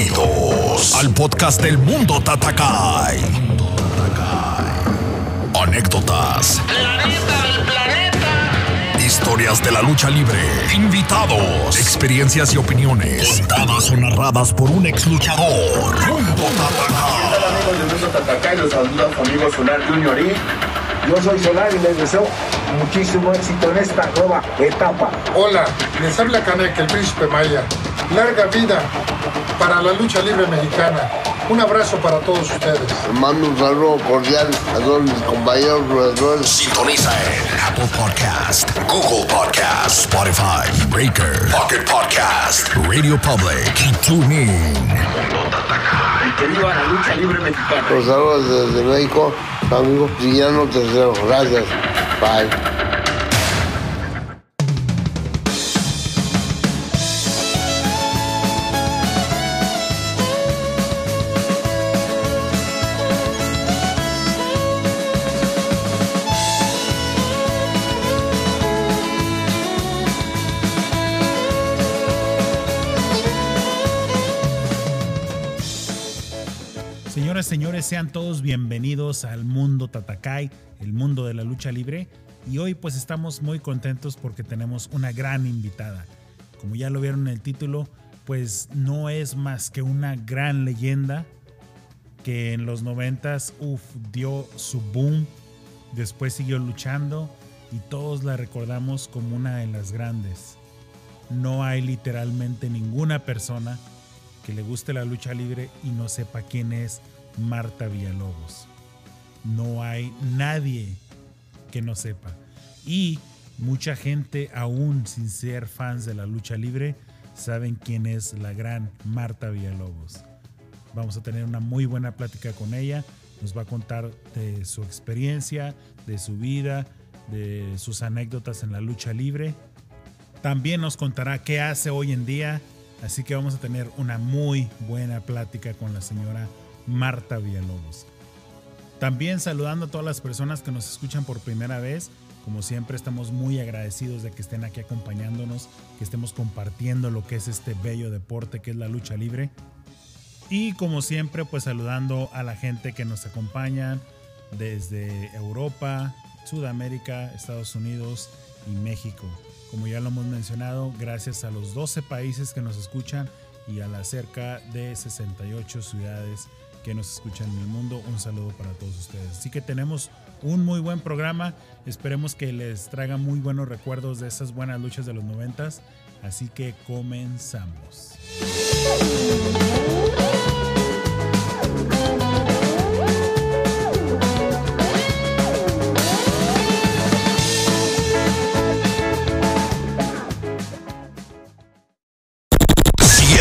Bienvenidos al podcast del Mundo Tatakai. Anécdotas. Historias de la lucha libre. Invitados. Experiencias y opiniones. Contadas o narradas por un ex luchador. Mundo Tatakai. Hola amigos del Mundo Tatacay, los saluda su amigo Solar Junior y yo soy Solar y les deseo muchísimo éxito en esta nueva etapa. Hola, les habla Canek, el príncipe Maya. Larga vida para la lucha libre mexicana. Un abrazo para todos ustedes. Mando un saludo cordial a todos mis compañeros luchadores. Sintoniza en Apple Podcast, Google Podcast, Spotify, Breaker, Pocket Podcast, Radio Public y TuneIn. Y que viva la lucha libre mexicana. Los saludos desde México, su amigo Villano Tercero. Gracias. Bye. Sean todos bienvenidos al mundo Tatakai, el mundo de la lucha libre. Y hoy pues estamos muy contentos porque tenemos una gran invitada. Como ya lo vieron en el título, pues no es más que una gran leyenda que en los noventas, uff, dio su boom. Después siguió luchando y todos la recordamos como una de las grandes. No hay literalmente ninguna persona que le guste la lucha libre y no sepa quién es Marta Villalobos. No hay nadie que no sepa. Y mucha gente, aún sin ser fans de la lucha libre, saben quién es la gran Marta Villalobos. Vamos a tener una muy buena plática con ella. Nos va a contar de su experiencia, de su vida, de sus anécdotas en la lucha libre. También nos contará qué hace hoy en día. Así que vamos a tener una muy buena plática con la señora Marta Villalobos. También saludando a todas las personas que nos escuchan por primera vez. Como siempre estamos muy agradecidos de que estén aquí acompañándonos, que estemos compartiendo lo que es este bello deporte que es la lucha libre. Y como siempre pues saludando a la gente que nos acompaña desde Europa, Sudamérica, Estados Unidos y México. Como ya lo hemos mencionado, gracias a los 12 países que nos escuchan y a las cerca de 68 ciudades que nos escuchan en el mundo, un saludo para todos ustedes. Así que tenemos un muy buen programa, esperemos que les traiga muy buenos recuerdos de esas buenas luchas de los 90 así que comenzamos.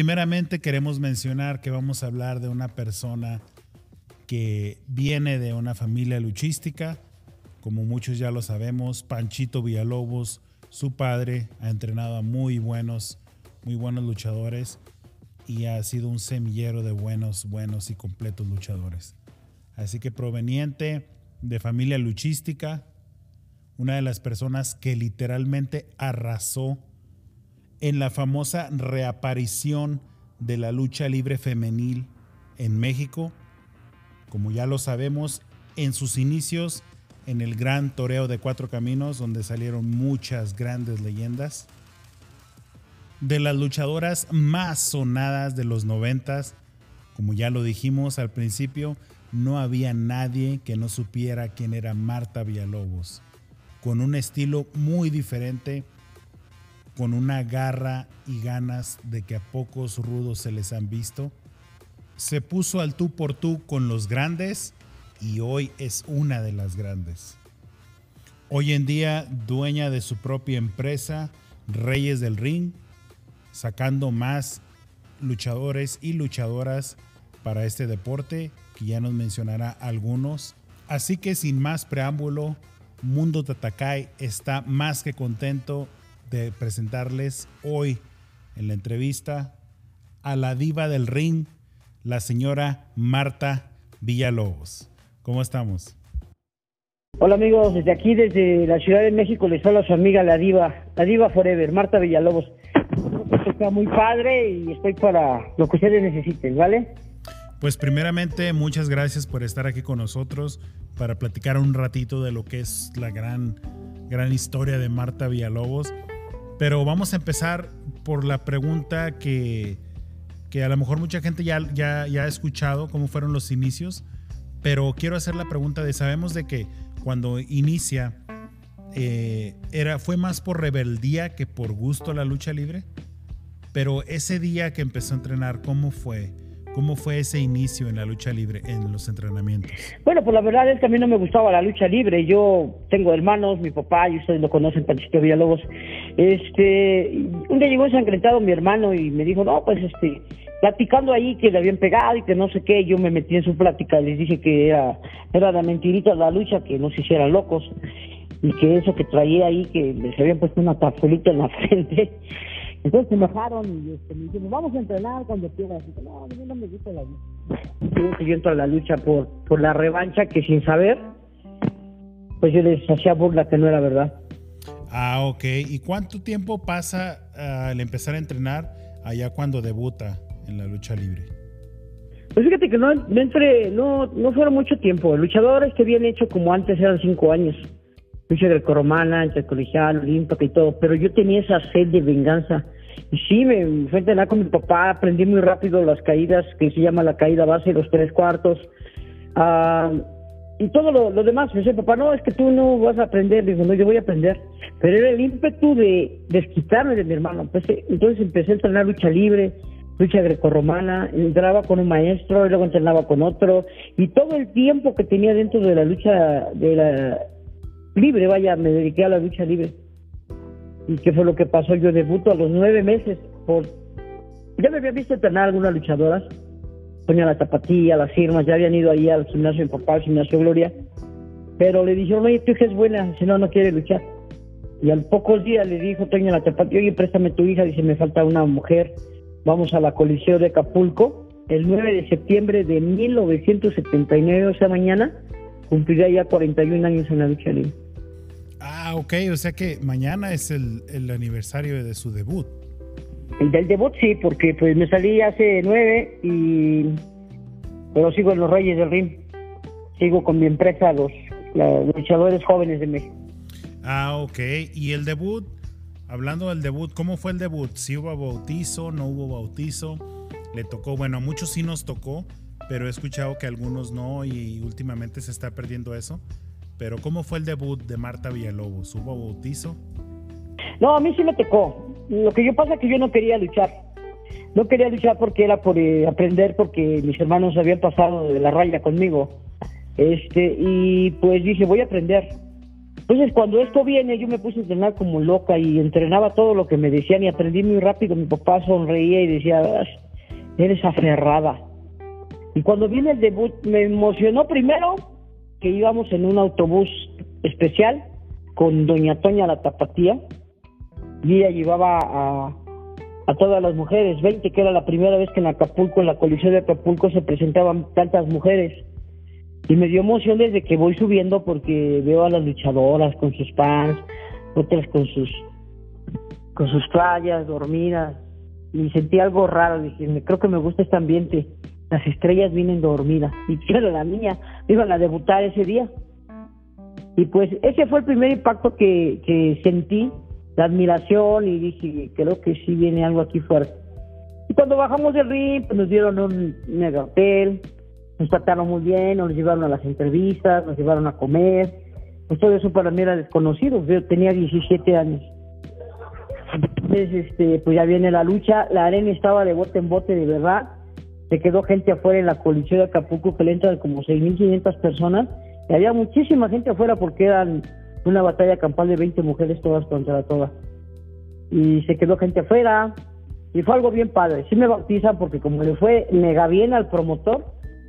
Primeramente queremos mencionar que vamos a hablar de una persona que viene de una familia luchística, como muchos ya lo sabemos, Panchito Villalobos, su padre, ha entrenado a muy buenos, muy buenos luchadores y ha sido un semillero de buenos, buenos y completos luchadores. Así que proveniente de familia luchística, una de las personas que literalmente arrasó en la famosa reaparición de la lucha libre femenil en México, como ya lo sabemos, en sus inicios en el gran toreo de cuatro caminos, donde salieron muchas grandes leyendas, de las luchadoras más sonadas de los noventas, como ya lo dijimos al principio, no había nadie que no supiera quién era Marta Villalobos, con un estilo muy diferente, con una garra y ganas de que a pocos rudos se les han visto. Se puso al tú por tú con los grandes y hoy es una de las grandes. Hoy en día dueña de su propia empresa, Reyes del Ring, sacando más luchadores y luchadoras para este deporte, que ya nos mencionará algunos. Así que sin más preámbulo, Mundo Tatakai está más que contento de presentarles hoy en la entrevista a la diva del ring, la señora Marta Villalobos. ¿Cómo estamos? Hola amigos, desde aquí, desde la Ciudad de México, les habla su amiga la diva, la diva Forever, Marta Villalobos. Está muy padre y estoy para lo que ustedes necesiten, ¿vale? Pues primeramente, muchas gracias por estar aquí con nosotros para platicar un ratito de lo que es la gran, gran historia de Marta Villalobos. Pero vamos a empezar por la pregunta que, que a lo mejor mucha gente ya, ya, ya ha escuchado, cómo fueron los inicios. Pero quiero hacer la pregunta de, sabemos de que cuando inicia, eh, era, fue más por rebeldía que por gusto la lucha libre. Pero ese día que empezó a entrenar, ¿cómo fue? ¿Cómo fue ese inicio en la lucha libre, en los entrenamientos? Bueno, pues la verdad es que a mí no me gustaba la lucha libre. Yo tengo hermanos, mi papá, y ustedes lo conocen, Panchito Villalobos. Este, un día llegó ensangrentado mi hermano y me dijo, no, pues este, platicando ahí que le habían pegado y que no sé qué, yo me metí en su plática, les dije que era, era de mentirita la lucha, que no se hicieran locos, y que eso que traía ahí, que les habían puesto una tapulita en la frente. Entonces se enojaron y este, me dijeron, vamos a entrenar cuando quieras. Y no, mí no me gusta la lucha. yo entro a la lucha por, por la revancha que sin saber, pues yo les hacía burla que no era verdad. Ah, ok. ¿Y cuánto tiempo pasa ah, al empezar a entrenar allá cuando debuta en la lucha libre? Pues fíjate que no, no entre, no, no fueron mucho tiempo. Luchadores que habían hecho como antes eran cinco años lucha grecorromana, intercolegial, olímpica y todo, pero yo tenía esa sed de venganza. Y sí, me entrenar con mi papá, aprendí muy rápido las caídas, que se llama la caída base, los tres cuartos. Ah, y todo lo, demás, me decía, papá, no, es que tú no vas a aprender. Digo, no, yo voy a aprender. Pero era el ímpetu de desquitarme de mi hermano. entonces empecé a entrenar lucha libre, lucha grecorromana, entraba con un maestro y luego entrenaba con otro. Y todo el tiempo que tenía dentro de la lucha, de la libre, vaya, me dediqué a la lucha libre. ¿Y qué fue lo que pasó? Yo debuto a los nueve meses por... Ya me había visto entrenar algunas luchadoras, Doña La Tapatía, las firmas, ya habían ido ahí al gimnasio de papá, al gimnasio Gloria, pero le dijeron, oye, tu hija es buena, si no, no quiere luchar. Y al pocos días le dijo Toña La Tapatía, oye, préstame tu hija, dice, me falta una mujer, vamos a la Coliseo de Acapulco, el 9 de septiembre de 1979, o sea, mañana, cumplirá ya 41 años en la lucha libre. Ah, ok, o sea que mañana es el, el aniversario de su debut. El del debut sí, porque pues me salí hace nueve y pero sigo en los Reyes del Ring. Sigo con mi empresa, los, los luchadores jóvenes de México. Ah, ok. ¿Y el debut? Hablando del debut, ¿cómo fue el debut? ¿Si hubo bautizo? ¿No hubo bautizo? ¿Le tocó? Bueno, a muchos sí nos tocó, pero he escuchado que algunos no y últimamente se está perdiendo eso. Pero ¿cómo fue el debut de Marta Villalobos? ¿Hubo bautizo? No, a mí sí me tocó. Lo que yo pasa es que yo no quería luchar. No quería luchar porque era por eh, aprender, porque mis hermanos habían pasado de la raya conmigo. Este, y pues dije, voy a aprender. Entonces, cuando esto viene, yo me puse a entrenar como loca y entrenaba todo lo que me decían y aprendí muy rápido. Mi papá sonreía y decía, eres aferrada. Y cuando viene el debut, me emocionó primero que íbamos en un autobús especial con Doña Toña la Tapatía y ella llevaba a, todas las mujeres, 20, que era la primera vez que en Acapulco, en la colisión de Acapulco, se presentaban tantas mujeres. Y me dio emoción desde que voy subiendo porque veo a las luchadoras con sus pants, otras con sus con sus playas dormidas. Y sentí algo raro, dije, creo que me gusta este ambiente. Las estrellas vienen dormidas. Y claro, la niña iban a debutar ese día. Y pues ese fue el primer impacto que, sentí, la admiración, y dije, creo que sí viene algo aquí fuerte. Y cuando bajamos del ring, pues nos dieron un mega hotel, nos trataron muy bien, nos llevaron a las entrevistas, nos llevaron a comer. Pues todo eso para mí era desconocido, yo tenía 17 años. Entonces, este, pues ya viene la lucha, la arena estaba de bote en bote de verdad, se quedó gente afuera en la colisión de Acapulco que le entran como 6.500 personas, y había muchísima gente afuera porque eran una batalla campal de 20 mujeres todas contra todas. Y se quedó gente afuera, y fue algo bien padre. Sí me bautizan porque como le fue mega bien al promotor,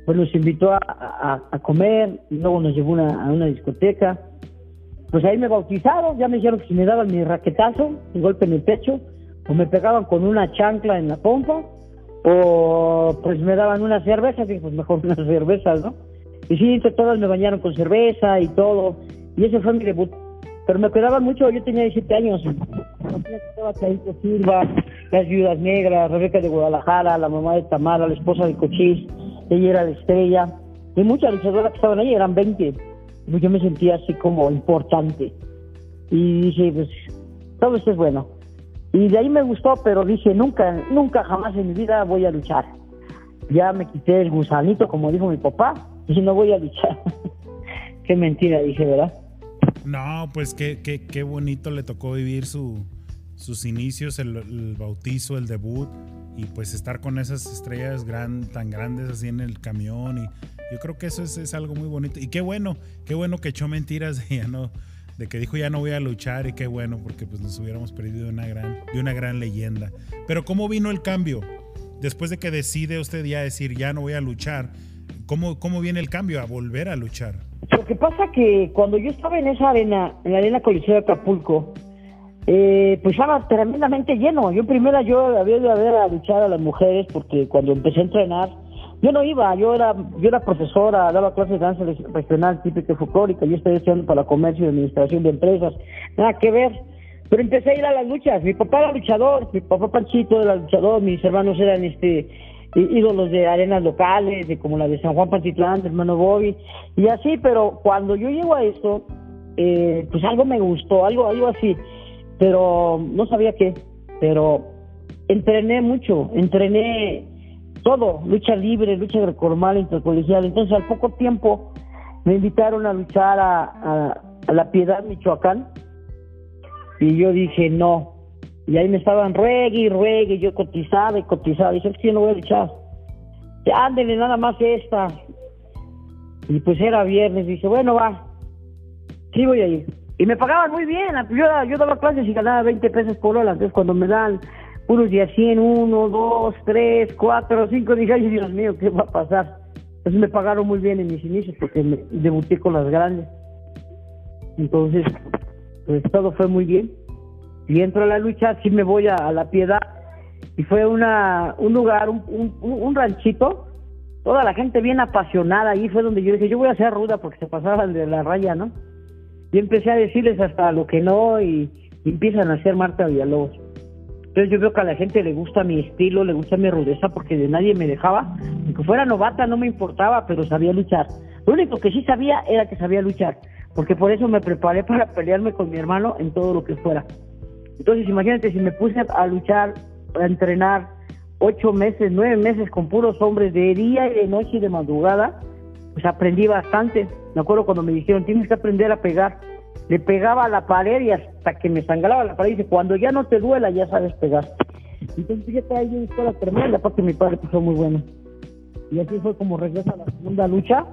pues nos invitó a, comer, y luego nos llevó a una discoteca. Pues ahí me bautizaron, ya me dijeron que si me daban mi raquetazo, un golpe en el pecho, o me pegaban con una chancla en la pompa, o pues me daban una cerveza, dije, pues mejor unas cervezas, ¿no? Y sí, todas me bañaron con cerveza y todo, y ese fue mi debut. Pero me cuidaban mucho, yo tenía 17 años. Estaba Silva, las viudas negras, Rebeca de Guadalajara, la mamá de Tamara, la esposa de Cochís, ella era la estrella, y muchas luchadoras que estaban ahí eran 20. Yo me sentía así como importante. Y dije, pues, todo esto es bueno. Y de ahí me gustó, pero dije, nunca, nunca jamás en mi vida voy a luchar. Ya me quité el gusanito, como dijo mi papá, y no voy a luchar. qué mentira dije, ¿verdad? No, pues qué, qué, qué bonito le tocó vivir su, sus inicios, el, bautizo, el debut y pues estar con esas estrellas gran, tan grandes así en el camión y yo creo que eso es, es, algo muy bonito y qué bueno, qué bueno que echó mentiras ya no de que dijo ya no voy a luchar y qué bueno porque pues nos hubiéramos perdido de una gran de una gran leyenda. Pero cómo vino el cambio después de que decide usted ya decir ya no voy a luchar, cómo cómo viene el cambio a volver a luchar. Lo que pasa que cuando yo estaba en esa arena, en la arena Coliseo de Acapulco, eh, pues estaba tremendamente lleno. Yo primero yo había de haber a luchar a las mujeres porque cuando empecé a entrenar, yo no iba, yo era yo era profesora, daba clases de danza regional típica y folclórica, yo estoy estudiando para comercio y administración de empresas, nada que ver. Pero empecé a ir a las luchas, mi papá era luchador, mi papá Panchito era luchador, mis hermanos eran este ídolos de arenas locales, de como la de San Juan Pantitlán, hermano Bobby, y así, pero cuando yo llego a esto, eh, pues algo me gustó, algo, algo así. Pero no sabía qué, pero entrené mucho, entrené todo, lucha libre, lucha grecorromal, intercolegial, entonces al poco tiempo me invitaron a luchar a, La Piedad, Michoacán, y yo dije no, y ahí me estaban ruegue y ruegue, yo cotizaba y cotizaba, dije, es que yo no voy a luchar, ándele nada más esta, y pues era viernes, dije, bueno va, sí voy a ir, y me pagaban muy bien. Yo, yo daba clases y ganaba 20 pesos por hora. Entonces, cuando me dan unos días 100, 1, 2, 3, 4, 5, dije, ay, Dios mío, ¿qué va a pasar? Entonces me pagaron muy bien en mis inicios porque me debuté con las grandes. Entonces, pues todo fue muy bien. Y entro a la lucha, sí me voy a, la piedad. Y fue una, un lugar, un, un, ranchito. Toda la gente bien apasionada. Ahí fue donde yo dije, yo voy a ser ruda porque se pasaban de la raya, ¿no? y empecé a decirles hasta lo que no y, empiezan a hacer Marta Villalobos. Entonces yo veo que a la gente le gusta mi estilo, le gusta mi rudeza porque de nadie me dejaba. Aunque fuera novata no me importaba, pero sabía luchar. Lo único que sí sabía era que sabía luchar, porque por eso me preparé para pelearme con mi hermano en todo lo que fuera. Entonces imagínate si me puse a luchar, a entrenar ocho meses, nueve meses con puros hombres de día y de noche y de madrugada, pues aprendí bastante. Me acuerdo cuando me dijeron, tienes que aprender a pegar. Le pegaba a la pared y hasta que me sangraba la pared, dice, cuando ya no te duela, ya sabes pegar. Entonces ya ahí en escuela tremenda, aparte mi padre pues, fue muy bueno. Y así fue como regresa a la segunda lucha.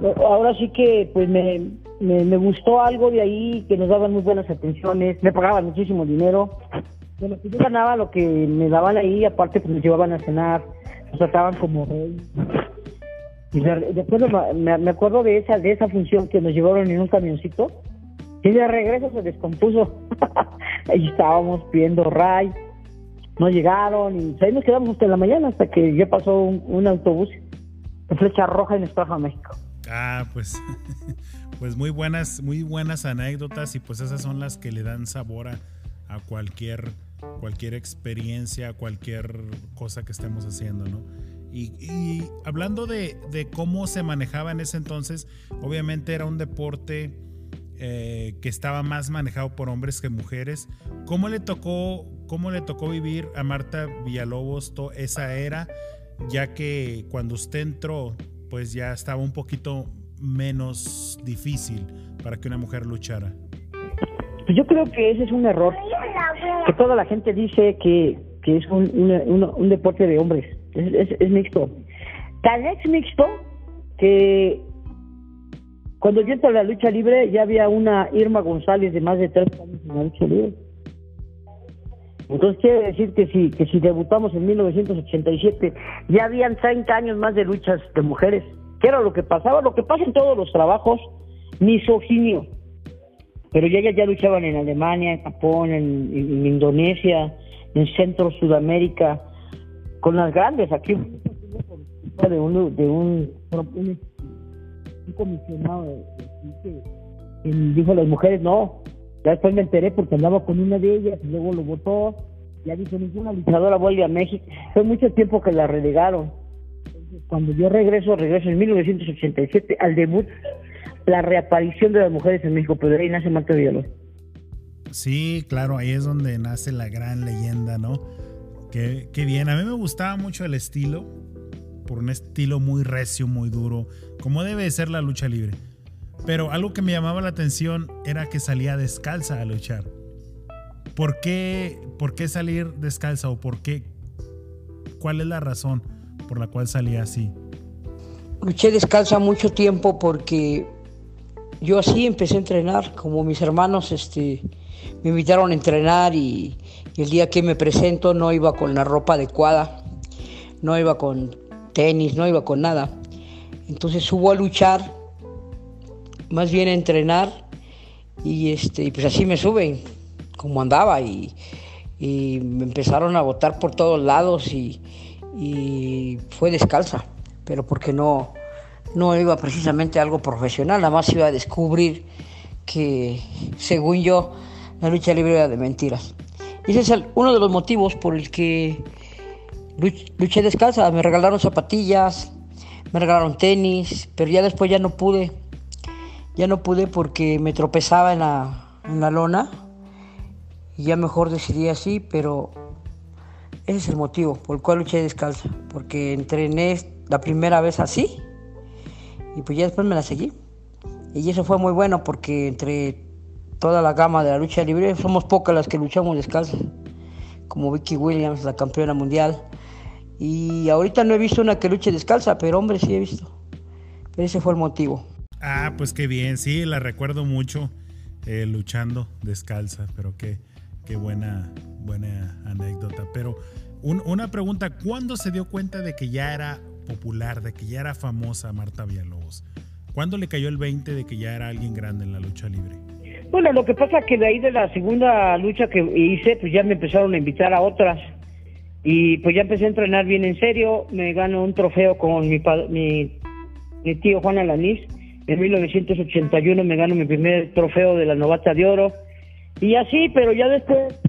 Pues, ahora sí que pues me, me, me gustó algo de ahí, que nos daban muy buenas atenciones, me pagaban muchísimo dinero. De lo que yo ganaba, lo que me daban ahí, aparte pues nos llevaban a cenar, nos trataban como rey. Y de, después me, me acuerdo de esa, de esa función que nos llevaron en un camioncito, y de regreso se descompuso. ahí estábamos viendo Ray, no llegaron y ahí nos quedamos hasta la mañana hasta que ya pasó un, un autobús de flecha roja en Estafa, México. Ah, pues, pues muy buenas, muy buenas anécdotas y pues esas son las que le dan sabor a, a cualquier, cualquier experiencia, cualquier cosa que estemos haciendo, ¿no? Y, y hablando de, de, cómo se manejaba en ese entonces, obviamente era un deporte eh, que estaba más manejado por hombres que mujeres. ¿Cómo le tocó, cómo le tocó vivir a Marta Villalobos esa era? Ya que cuando usted entró, pues ya estaba un poquito menos difícil para que una mujer luchara. Pues yo creo que ese es un error. Que toda la gente dice que, es un, deporte de hombres. Es, mixto. Tan es mixto que cuando yo entré a la lucha libre ya había una Irma González de más de 30 años en la lucha libre. Entonces quiere decir que si, que si debutamos en 1987 ya habían 30 años más de luchas de mujeres. ¿Qué era lo que pasaba? Lo que pasa en todos los trabajos, misoginio. Pero ya, ya, ya luchaban en Alemania, en Japón, en Indonesia, en Centro Sudamérica, con las grandes. Aquí de un, de un, un, un comisionado que, que dijo las mujeres no. Ya después me enteré porque andaba con una de ellas y luego lo votó. Ya dijo, ninguna luchadora vuelve a México. Fue mucho tiempo que la relegaron. Cuando yo regreso, regreso en 1987 al debut, la reaparición de las mujeres en México, pero ahí nace Marta Villalobos. Sí, claro, ahí es donde nace la gran leyenda, ¿no? Qué, bien, a mí me gustaba mucho el estilo, por un estilo muy recio, muy duro, como debe de ser la lucha libre. Pero algo que me llamaba la atención era que salía descalza a luchar. ¿Por qué, por qué salir descalza o por qué? ¿Cuál es la razón por la cual salía así? Luché descalza mucho tiempo porque yo así empecé a entrenar, como mis hermanos este, me invitaron a entrenar y, y el día que me presento no iba con la ropa adecuada, no iba con tenis, no iba con nada. Entonces subo a luchar, más bien a entrenar, y este, pues así me suben, como andaba, y, y me empezaron a botar por todos lados y, y, fue descalza, pero porque no, no iba precisamente a algo profesional, nada más iba a descubrir que, según yo, la lucha libre de mentiras. Y ese es uno de los motivos por el que luché descalza, me regalaron zapatillas, me regalaron tenis, pero ya después ya no pude. Ya no pude porque me tropezaba en la, en la lona y ya mejor decidí así, pero ese es el motivo por el cual luché descalza, porque entrené la primera vez así y pues ya después me la seguí. Y eso fue muy bueno porque entre toda la gama de la lucha libre somos pocas las que luchamos descalza, como Vicky Williams, la campeona mundial, y ahorita no he visto una que luche descalza, pero hombre sí he visto. Pero ese fue el motivo. Ah, pues qué bien, sí, la recuerdo mucho eh, luchando descalza, pero qué, qué buena, buena anécdota. Pero un, una pregunta, ¿cuándo se dio cuenta de que ya era popular, de que ya era famosa Marta Villalobos? ¿Cuándo le cayó el 20 de que ya era alguien grande en la lucha libre? Bueno, lo que pasa es que de ahí de la segunda lucha que hice, pues ya me empezaron a invitar a otras. Y pues ya empecé a entrenar bien en serio, me gano un trofeo con mi, mi, mi tío Juan Alanís. En 1981 me gano mi primer trofeo de la novata de oro. Y así, pero ya después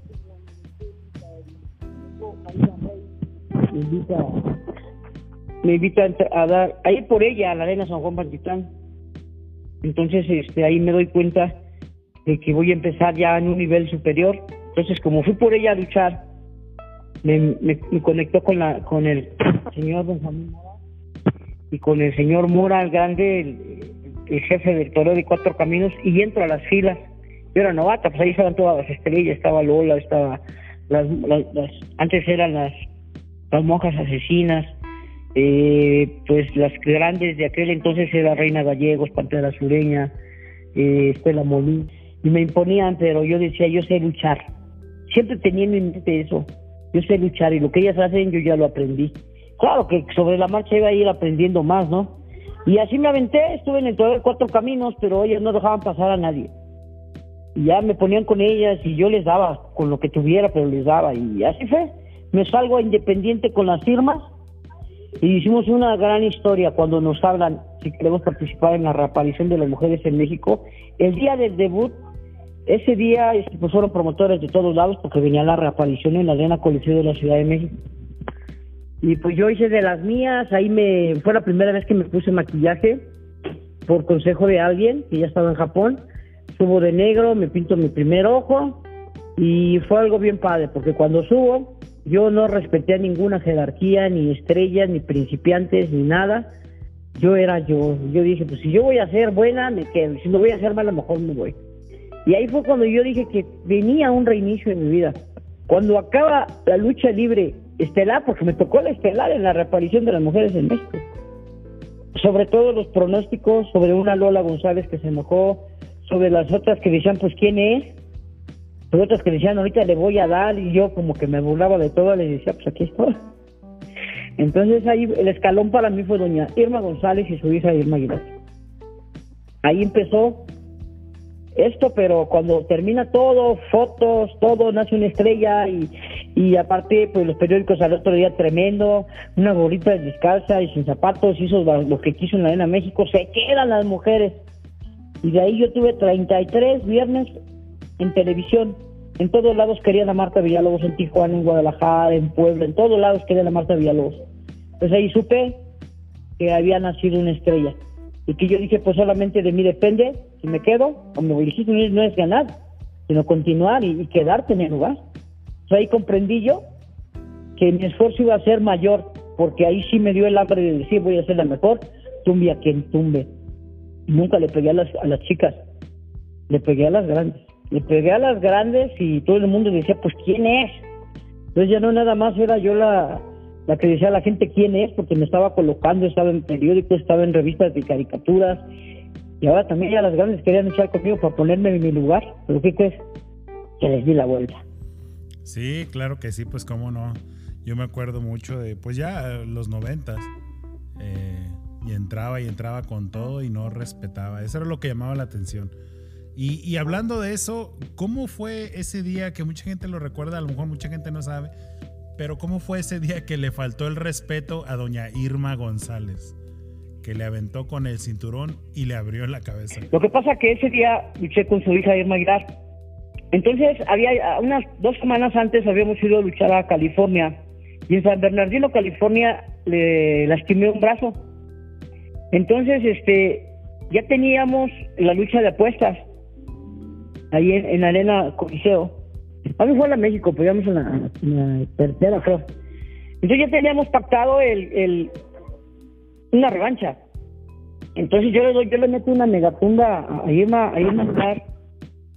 me invita, me invita a, dar, a ir por ella a la arena San Juan Pantitán. Entonces, este, ahí me doy cuenta de que voy a empezar ya en un nivel superior. Entonces, como fui por ella a luchar, me, me, me, conectó con la con el señor Juan Mora y con el señor Mora, el grande, el, jefe del Toro de Cuatro Caminos, y entro a las filas. Yo era novata, pues ahí estaban todas las estrellas, estaba Lola, estaba las, las, las antes eran las, las monjas asesinas, eh, pues las grandes de aquel entonces era Reina Gallegos, Pantera Sureña, eh, Estela Molín, y me imponían, pero yo decía, yo sé luchar. Siempre tenía en mente eso, yo sé luchar y lo que ellas hacen yo ya lo aprendí. Claro que sobre la marcha iba a ir aprendiendo más, ¿no? Y así me aventé, estuve en el de cuatro caminos, pero ellas no dejaban pasar a nadie. Y ya me ponían con ellas y yo les daba con lo que tuviera, pero les daba. Y así fue. Me salgo Independiente con las firmas y hicimos una gran historia cuando nos hablan si queremos participar en la reaparición de las mujeres en México. El día del debut, ese día pues fueron promotores de todos lados porque venía la reaparición en la Arena Coliseo de la Ciudad de México. Y pues yo hice de las mías, ahí me fue la primera vez que me puse maquillaje por consejo de alguien que ya estaba en Japón. Subo de negro, me pinto mi primer ojo y fue algo bien padre porque cuando subo yo no respeté a ninguna jerarquía, ni estrellas, ni principiantes, ni nada. Yo era yo. Yo dije, pues si yo voy a ser buena, me quedo. Si no voy a ser mala, mejor me voy. Y ahí fue cuando yo dije que venía un reinicio en mi vida. Cuando acaba la lucha libre estelar, porque me tocó la estelar en la reaparición de las mujeres en México. Sobre todo los pronósticos sobre una Lola González que se enojó, sobre las otras que decían, pues, ¿quién es? otros que decían, ahorita le voy a dar, y yo como que me burlaba de todo, le decía, pues aquí estoy. Entonces ahí el escalón para mí fue doña Irma González y su hija Irma Aguilar. Ahí empezó esto, pero cuando termina todo, fotos, todo, nace una estrella y, y aparte, pues los periódicos al otro día tremendo, una gorrita descalza y sin zapatos, hizo lo que quiso en la Arena México, se quedan las mujeres. Y de ahí yo tuve 33 viernes en televisión. En todos lados querían a Marta Villalobos, en Tijuana, en Guadalajara, en Puebla, en todos lados querían a Marta Villalobos. Pues ahí supe que había nacido una estrella. Y que yo dije, pues solamente de mí depende si me quedo o me voy. no es ganar, sino continuar y, quedarte en el lugar. Ahí comprendí yo que mi esfuerzo iba a ser mayor, porque ahí sí me dio el hambre de decir, voy a ser la mejor, tumbe a quien tumbe. Y nunca le pegué a las, a las chicas, le pegué a las grandes le pegué a las grandes y todo el mundo decía, pues ¿quién es? Entonces ya no nada más era yo la, la que decía la gente quién es, porque me estaba colocando, estaba en periódicos, estaba en revistas de caricaturas, y ahora también ya las grandes querían echar conmigo para ponerme en mi lugar, pero ¿qué crees? Que les di la vuelta. Sí, claro que sí, pues cómo no. Yo me acuerdo mucho de, pues ya los noventas, eh, y entraba y entraba con todo y no respetaba. Eso era lo que llamaba la atención. Y, hablando de eso, ¿cómo fue ese día que mucha gente lo recuerda? A lo mejor mucha gente no sabe, pero ¿cómo fue ese día que le faltó el respeto a doña Irma González? Que le aventó con el cinturón y le abrió la cabeza. Lo que pasa que ese día luché con su hija Irma Aguilar. Entonces, había unas dos semanas antes habíamos ido a luchar a California. Y en San Bernardino, California, le lastimé un brazo. Entonces, este, ya teníamos la lucha de apuestas ahí en, la Arena Coliseo. A mí fue a México, pero íbamos en la, tercera, creo. Entonces ya teníamos pactado el, el una revancha. Entonces yo le doy, yo le meto una megatunda a Irma, a Irma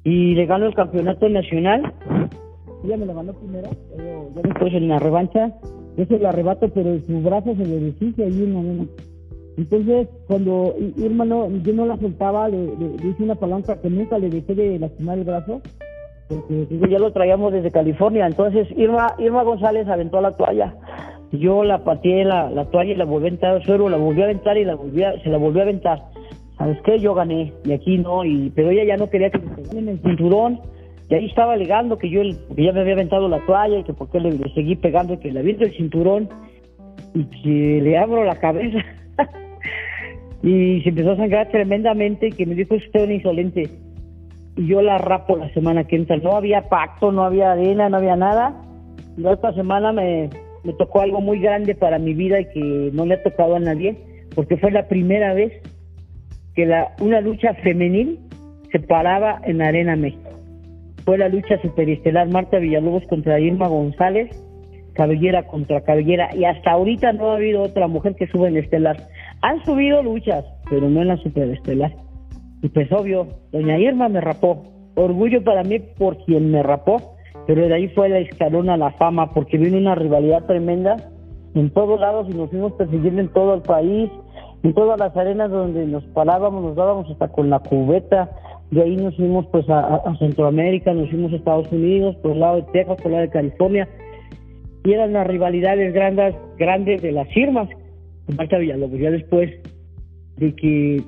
y le gano el campeonato nacional. Ella me lo ganó primero, yo, yo después en la revancha, eso lo arrebato, pero su brazo se le deshizo la arena. Entonces, cuando Irma no, yo no la soltaba, le, hice una palanca que nunca le dejé de lastimar el brazo, ya lo traíamos desde California. Entonces, Irma, Irma González aventó la toalla. Yo la pateé la, la toalla y la volví a aventar al suelo, la volví a aventar y la volví se la volví a aventar. ¿Sabes qué? Yo gané, y aquí no, y pero ella ya no quería que me en el cinturón, y ahí estaba alegando que yo que ya me había aventado la toalla y que por qué le, seguí pegando y que le aviento el cinturón y que le abro la cabeza. y se empezó a sangrar tremendamente que me dijo usted un insolente y yo la rapo la semana que entra. No había pacto no había arena no había nada. Y esta semana me, me tocó algo muy grande para mi vida y que no le ha tocado a nadie porque fue la primera vez que la una lucha femenil se paraba en Arena México. Fue la lucha superestelar Marta Villalobos contra Irma González cabellera contra cabellera y hasta ahorita no ha habido otra mujer que suba en estelar. Han subido luchas, pero no en la superestelar. Y pues obvio, doña Irma me rapó. Orgullo para mí por quien me rapó, pero de ahí fue la escalón a la fama, porque vino una rivalidad tremenda en todos lados y nos fuimos persiguiendo en todo el país, en todas las arenas donde nos parábamos, nos dábamos hasta con la cubeta, De ahí nos fuimos pues a, a Centroamérica, nos fuimos a Estados Unidos, por el lado de Texas, por el lado de California. Y eran las rivalidades grandes, grandes de las firmas. Marta Villalobos, ya después de que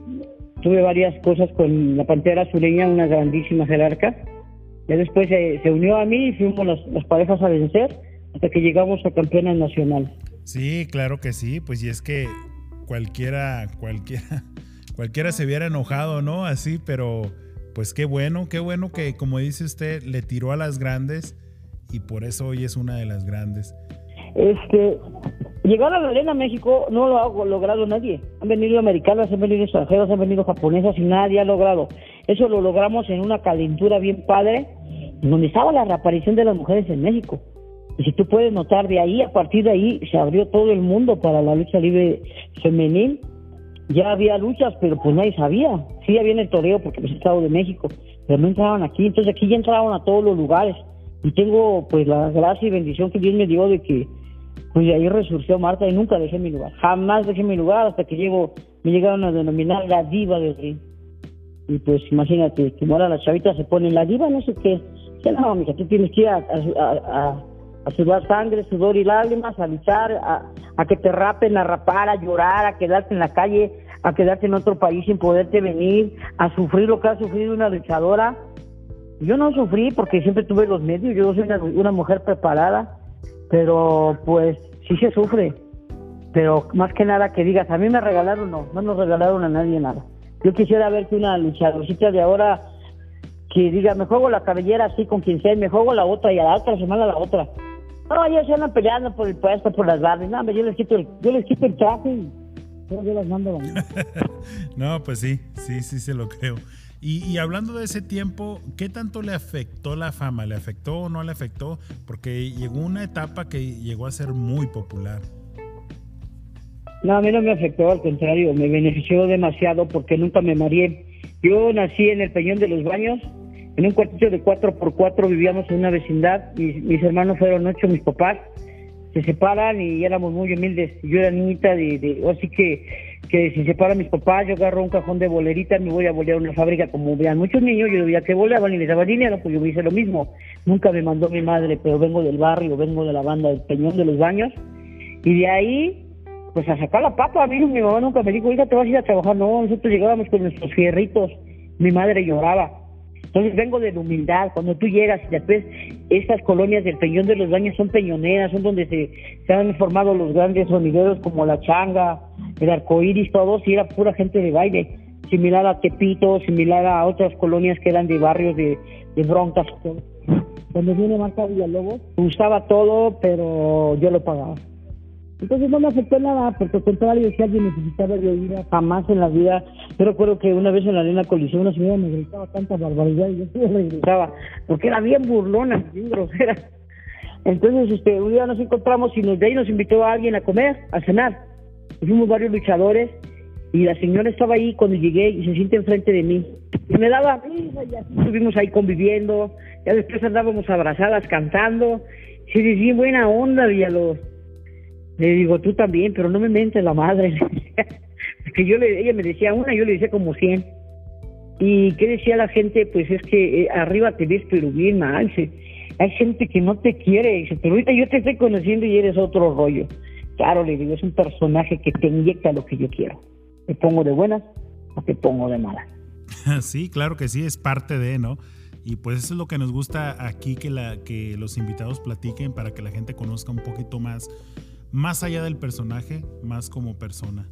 tuve varias cosas con la Pantera Azuleña, una grandísima jerarca. Ya después se, unió a mí y fuimos las, parejas a vencer hasta que llegamos a campeona nacional. Sí, claro que sí, pues y es que cualquiera, cualquiera, cualquiera se hubiera enojado, ¿no? Así, pero pues qué bueno, qué bueno que como dice usted, le tiró a las grandes y por eso hoy es una de las grandes. Este, llegar a la arena México no lo ha logrado nadie. Han venido americanas, han venido extranjeros, han venido japonesas y nadie ha logrado. Eso lo logramos en una calentura bien padre, donde estaba la reaparición de las mujeres en México. Y si tú puedes notar de ahí, a partir de ahí, se abrió todo el mundo para la lucha libre femenil. Ya había luchas, pero pues nadie sabía. Sí había en el toreo porque pues Estado de México, pero no entraban aquí. Entonces aquí ya entraban a todos los lugares. Y tengo pues la gracia y bendición que Dios me dio de que pues de ahí resurgió Marta y nunca dejé mi lugar. Jamás dejé mi lugar hasta que llego, me llegaron a denominar la diva del ring. Y pues imagínate, que ahora las chavitas se ponen la diva, no sé qué. Que no, mija, tú tienes que ir a, a, sudar sangre, sudor y lágrimas, a luchar, a, que te rapen, a rapar, a llorar, a quedarte en la calle, a quedarte en otro país sin poderte venir, a sufrir lo que ha sufrido una luchadora. Yo no sufrí porque siempre tuve los medios, yo soy una mujer preparada, pero pues sí se sufre. Pero más que nada que digas, a mí me regalaron, no, no nos regalaron a nadie nada. Yo quisiera ver que una luchadorcita de ahora que diga, me juego la cabellera así con quien sea, me juego la otra y a la otra semana la otra. No, ellos se andan peleando por el puesto, por las barras. No, yo les quito el, yo les quito el traje y yo las mando a la no, pues sí, sí, sí se lo creo. Y, y, hablando de ese tiempo, ¿qué tanto le afectó la fama? ¿Le afectó o no le afectó? Porque llegó una etapa que llegó a ser muy popular. No, a mí no me afectó, al contrario, me benefició demasiado porque nunca me mareé. Yo nací en el Peñón de los Baños, en un cuartito de cuatro por cuatro vivíamos en una vecindad, mis, mis hermanos fueron ocho, mis papás se separan y éramos muy humildes. Yo era niñita de, de así que que si se separan mis papás, yo agarro un cajón de bolerita, me voy a bolear una fábrica como vean muchos niños, yo veía que boleaban y les daban dinero, pues yo me hice lo mismo. Nunca me mandó mi madre, pero vengo del barrio, vengo de la banda del Peñón de los Baños, y de ahí, pues a sacar la papa, a mí mi mamá nunca me dijo, hija, te vas a ir a trabajar, no, nosotros llegábamos con nuestros fierritos, mi madre lloraba. Entonces vengo de la humildad, cuando tú llegas y después estas colonias del Peñón de los Baños son peñoneras, son donde se, se han formado los grandes sonideros como La Changa, el arcoíris, todos, y era pura gente de baile, similar a Tepito, similar a otras colonias que eran de barrios de, de broncas. Cuando viene Marta Villalobos, gustaba todo, pero yo lo pagaba. Entonces no me afectó nada, porque al contrario, si alguien necesitaba de oír jamás en la vida. Yo recuerdo que una vez en la arena colisión una señora me gritaba tanta barbaridad y yo sí regresaba, porque era bien burlona, bien grosera. Entonces, este, un día nos encontramos y nos, de ahí nos invitó a alguien a comer, a cenar. Fuimos varios luchadores y la señora estaba ahí cuando llegué y se siente enfrente de mí. Y me daba risa y así estuvimos ahí conviviendo. Ya después andábamos abrazadas cantando. Sí, sí, buena onda, Villalobos. Le digo, tú también, pero no me mentes la madre. que yo le, ella me decía una, yo le decía como cien. ¿Y qué decía la gente? Pues es que eh, arriba te ves, pero bien mal. Dice, hay gente que no te quiere. Dice, pero ahorita yo te estoy conociendo y eres otro rollo. Claro, le digo, es un personaje que te inyecta lo que yo quiero. Te pongo de buenas o te pongo de malas. Sí, claro que sí, es parte de, ¿no? Y pues eso es lo que nos gusta aquí, que, la, que los invitados platiquen para que la gente conozca un poquito más más allá del personaje, más como persona.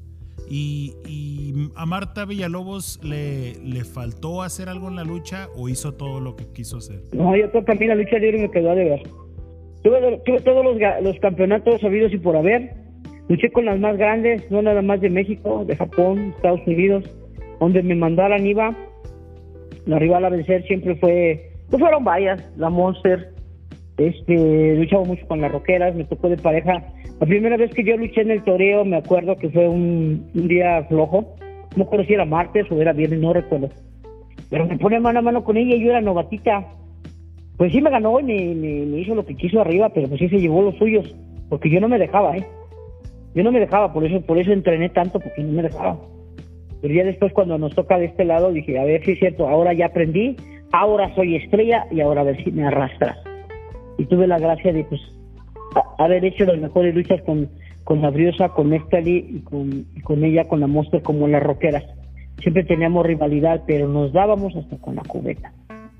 Y, y, a Marta Villalobos le, le faltó hacer algo en la lucha o hizo todo lo que quiso hacer? No, yo también la lucha libre me quedó de ver. Tuve, tuve todos los, los, campeonatos habidos y por haber. Luché con las más grandes, no nada más de México, de Japón, Estados Unidos, donde me mandaran iba. La rival a vencer siempre fue, pues fueron varias, la Monster. Este, luchaba mucho con las roqueras, me tocó de pareja la primera vez que yo luché en el toreo, me acuerdo que fue un, día flojo. No recuerdo si era martes o era viernes, no recuerdo. Pero me pone mano a mano con ella y yo era novatita. Pues sí me ganó y me, hizo lo que quiso arriba, pero pues sí se llevó los suyos. Porque yo no me dejaba, ¿eh? Yo no me dejaba, por eso por eso entrené tanto, porque no me dejaba. Pero ya después cuando nos toca de este lado dije, a ver si es cierto, ahora ya aprendí, ahora soy estrella y ahora a ver si me arrastras. Y tuve la gracia de pues haber hecho las mejores luchas con, con la Briosa, con Nestali y con, y con ella, con la Monster como las roqueras. Siempre teníamos rivalidad, pero nos dábamos hasta con la cubeta.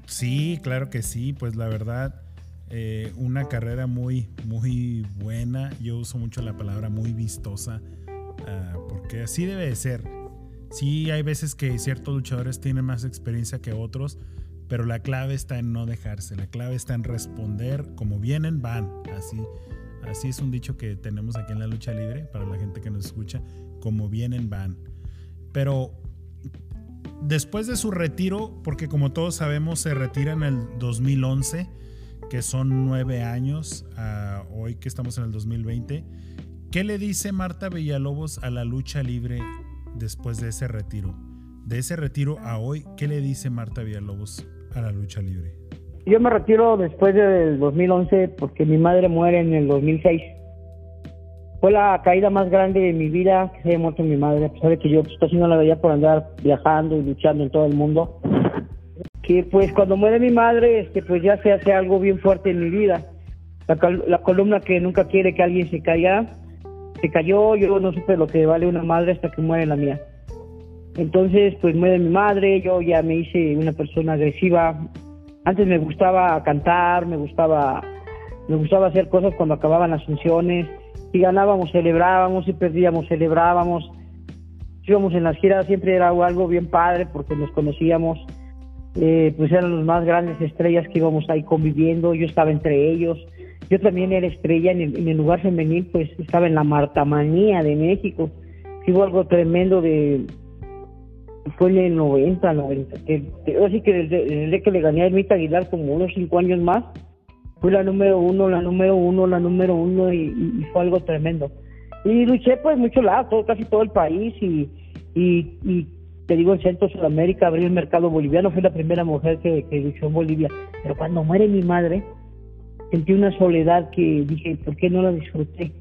Sí, claro que sí, pues la verdad, eh, una carrera muy, muy buena. Yo uso mucho la palabra muy vistosa, ah, porque así debe de ser. Sí, hay veces que ciertos luchadores tienen más experiencia que otros, pero la clave está en no dejarse, la clave está en responder como vienen, van. Así, así es un dicho que tenemos aquí en la lucha libre para la gente que nos escucha, como vienen, van. Pero después de su retiro, porque como todos sabemos se retira en el 2011, que son nueve años, hoy que estamos en el 2020, ¿qué le dice Marta Villalobos a la lucha libre después de ese retiro? De ese retiro a hoy, ¿qué le dice Marta Villalobos a la lucha libre? Yo me retiro después del 2011 porque mi madre muere en el 2006 fue la caída más grande de mi vida que se haya muerto mi madre, a pesar de que yo pues, casi no la veía por andar viajando y luchando en todo el mundo. Que pues cuando muere mi madre, este, pues ya se hace algo bien fuerte en mi vida. La, columna que nunca quiere que alguien se caiga, se cayó, yo no supe lo que vale una madre hasta que muere la mía. Entonces, pues muere mi madre, yo ya me hice una persona agresiva. Antes me gustaba cantar, me gustaba, me gustaba hacer cosas cuando acababan las funciones si ganábamos celebrábamos, si perdíamos celebrábamos. íbamos en las giras siempre era algo bien padre porque nos conocíamos, eh, pues eran los más grandes estrellas que íbamos ahí conviviendo, yo estaba entre ellos. Yo también era estrella en el, lugar femenil, pues estaba en la Martamanía de México. Hubo algo tremendo de, fue en el 90, 90. Que, que desde, que le gané a Ermita Aguilar como unos cinco años más, fui la número uno, la número uno, la número uno y, fue algo tremendo. Y luché pues mucho lado, todo, casi todo el país y, y, te digo en Centro Sudamérica abrí el mercado boliviano, fui la primera mujer que, que luchó en Bolivia. Pero cuando muere mi madre, sentí una soledad que dije, ¿por qué no la disfruté?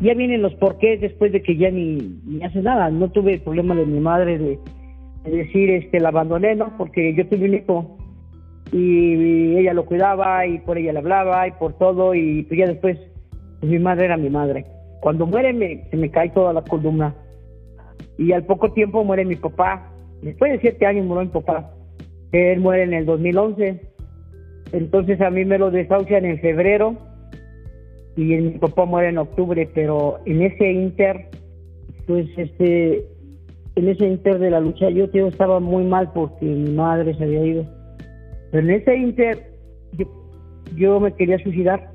Ya vienen los porqués después de que ya ni, ni hace nada. No tuve problema de mi madre de, decir, este, la abandoné, ¿no? Porque yo tuve un hijo y, ella lo cuidaba y por ella le hablaba y por todo y pues ya después pues mi madre era mi madre. Cuando muere me, se me cae toda la columna y al poco tiempo muere mi papá. Después de siete años murió mi papá. Él muere en el 2011. Entonces a mí me lo desahucian en febrero y mi papá muere en octubre, pero en ese inter, pues este, en ese inter de la lucha yo, estaba muy mal porque mi madre se había ido en ese inter, yo, me quería suicidar.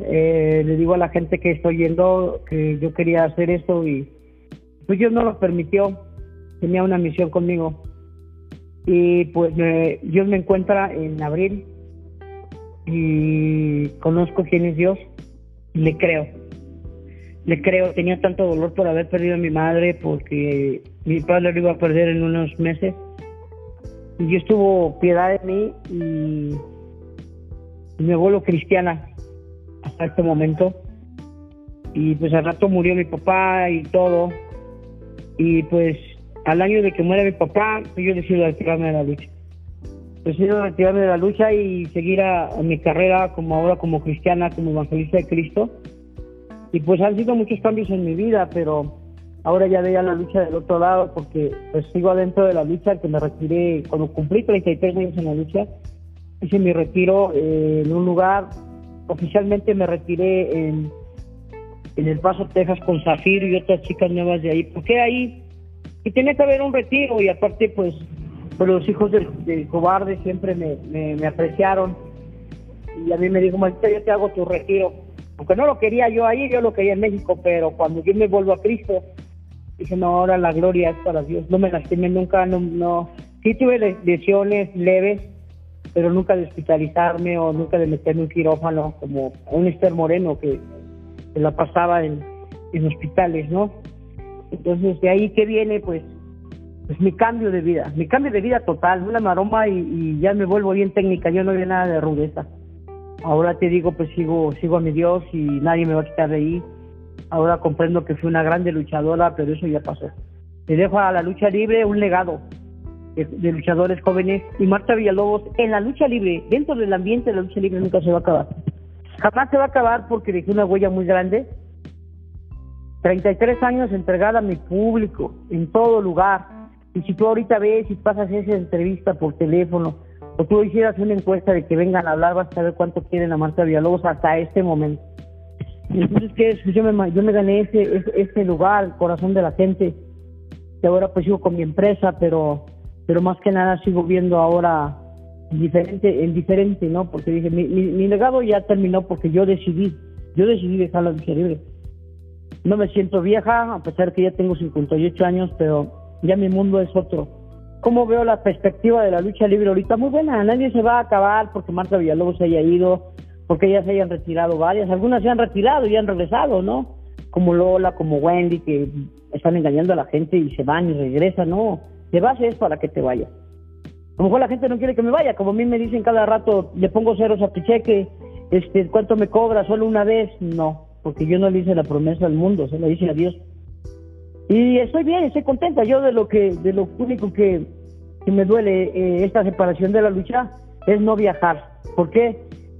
Eh, le digo a la gente que estoy yendo que yo quería hacer esto y pues Dios no lo permitió. Tenía una misión conmigo. Y pues Dios me encuentra en abril y conozco quién es Dios y le creo. Le creo, tenía tanto dolor por haber perdido a mi madre porque mi padre lo iba a perder en unos meses. Y yo estuvo piedad de mí y, me vuelvo cristiana hasta este momento. Y pues al rato murió mi papá y todo. Y pues al año de que muera mi papá, pues, yo decido retirarme de la lucha. Decido retirarme de la lucha y seguir a mi carrera como ahora como cristiana, como evangelista de Cristo. Y pues han sido muchos cambios en mi vida, pero ahora ya veía la lucha del otro lado porque pues sigo adentro de la lucha que me retiré cuando cumplí 33 años en la lucha. Hice mi retiro eh, en un lugar oficialmente me retiré en, en El Paso Texas con Zafir y otras chicas nuevas de ahí porque ahí y tenía que haber un retiro y aparte pues, pues los hijos del, cobarde siempre me, me, apreciaron. Y a mí me dijo Marita yo te hago tu retiro aunque no lo quería yo ahí, yo lo quería en México, pero cuando yo me vuelvo a Cristo, dije, no, ahora la gloria es para Dios. No me lastimé nunca, no, no. Sí tuve lesiones leves, pero nunca de hospitalizarme o nunca de meterme un quirófano como un Esther Moreno que, se la pasaba en, hospitales, ¿no? Entonces, de ahí que viene, pues, pues mi cambio de vida, mi cambio de vida total, una maroma y, y ya me vuelvo bien técnica, yo no había nada de rudeza. Ahora te digo, pues sigo, sigo a mi Dios y nadie me va a quitar de ahí Ahora comprendo que fui una grande luchadora, pero eso ya pasó. Le dejo a la lucha libre un legado de luchadores jóvenes y Marta Villalobos en la lucha libre, dentro del ambiente de la lucha libre nunca se va a acabar. Jamás se va a acabar porque dejé una huella muy grande 33 años entregada a mi público, en todo lugar. Y si tú ahorita ves y pasas esa entrevista por teléfono, o tú hicieras una encuesta de que vengan a hablar, vas a saber cuánto quieren a Marta Villalobos hasta este momento. Entonces, ¿qué es? Yo me, yo me gané ese, ese, ese lugar, el corazón de la gente. Y ahora pues sigo con mi empresa, pero, pero más que nada sigo viendo ahora diferente, en diferente, ¿no? Porque dije, mi, mi, mi legado ya terminó porque yo decidí, yo decidí dejar la lucha libre. No me siento vieja, a pesar que ya tengo 58 años, pero ya mi mundo es otro. ¿Cómo veo la perspectiva de la lucha libre ahorita? Muy buena, nadie se va a acabar porque Marta Villalobos se haya ido, porque ya se hayan retirado varias, algunas se han retirado y han regresado, ¿no? Como Lola, como Wendy, que están engañando a la gente y se van y regresan, no, te vas es para que te vayas. A lo mejor la gente no quiere que me vaya, como a mí me dicen cada rato, le pongo ceros a tu cheque, este, ¿cuánto me cobra? ¿Solo una vez? No, porque yo no le hice la promesa al mundo, se la hice a Dios. Y estoy bien, estoy contenta. Yo de lo que, de lo único que, me duele eh, esta separación de la lucha es no viajar. ¿Por qué?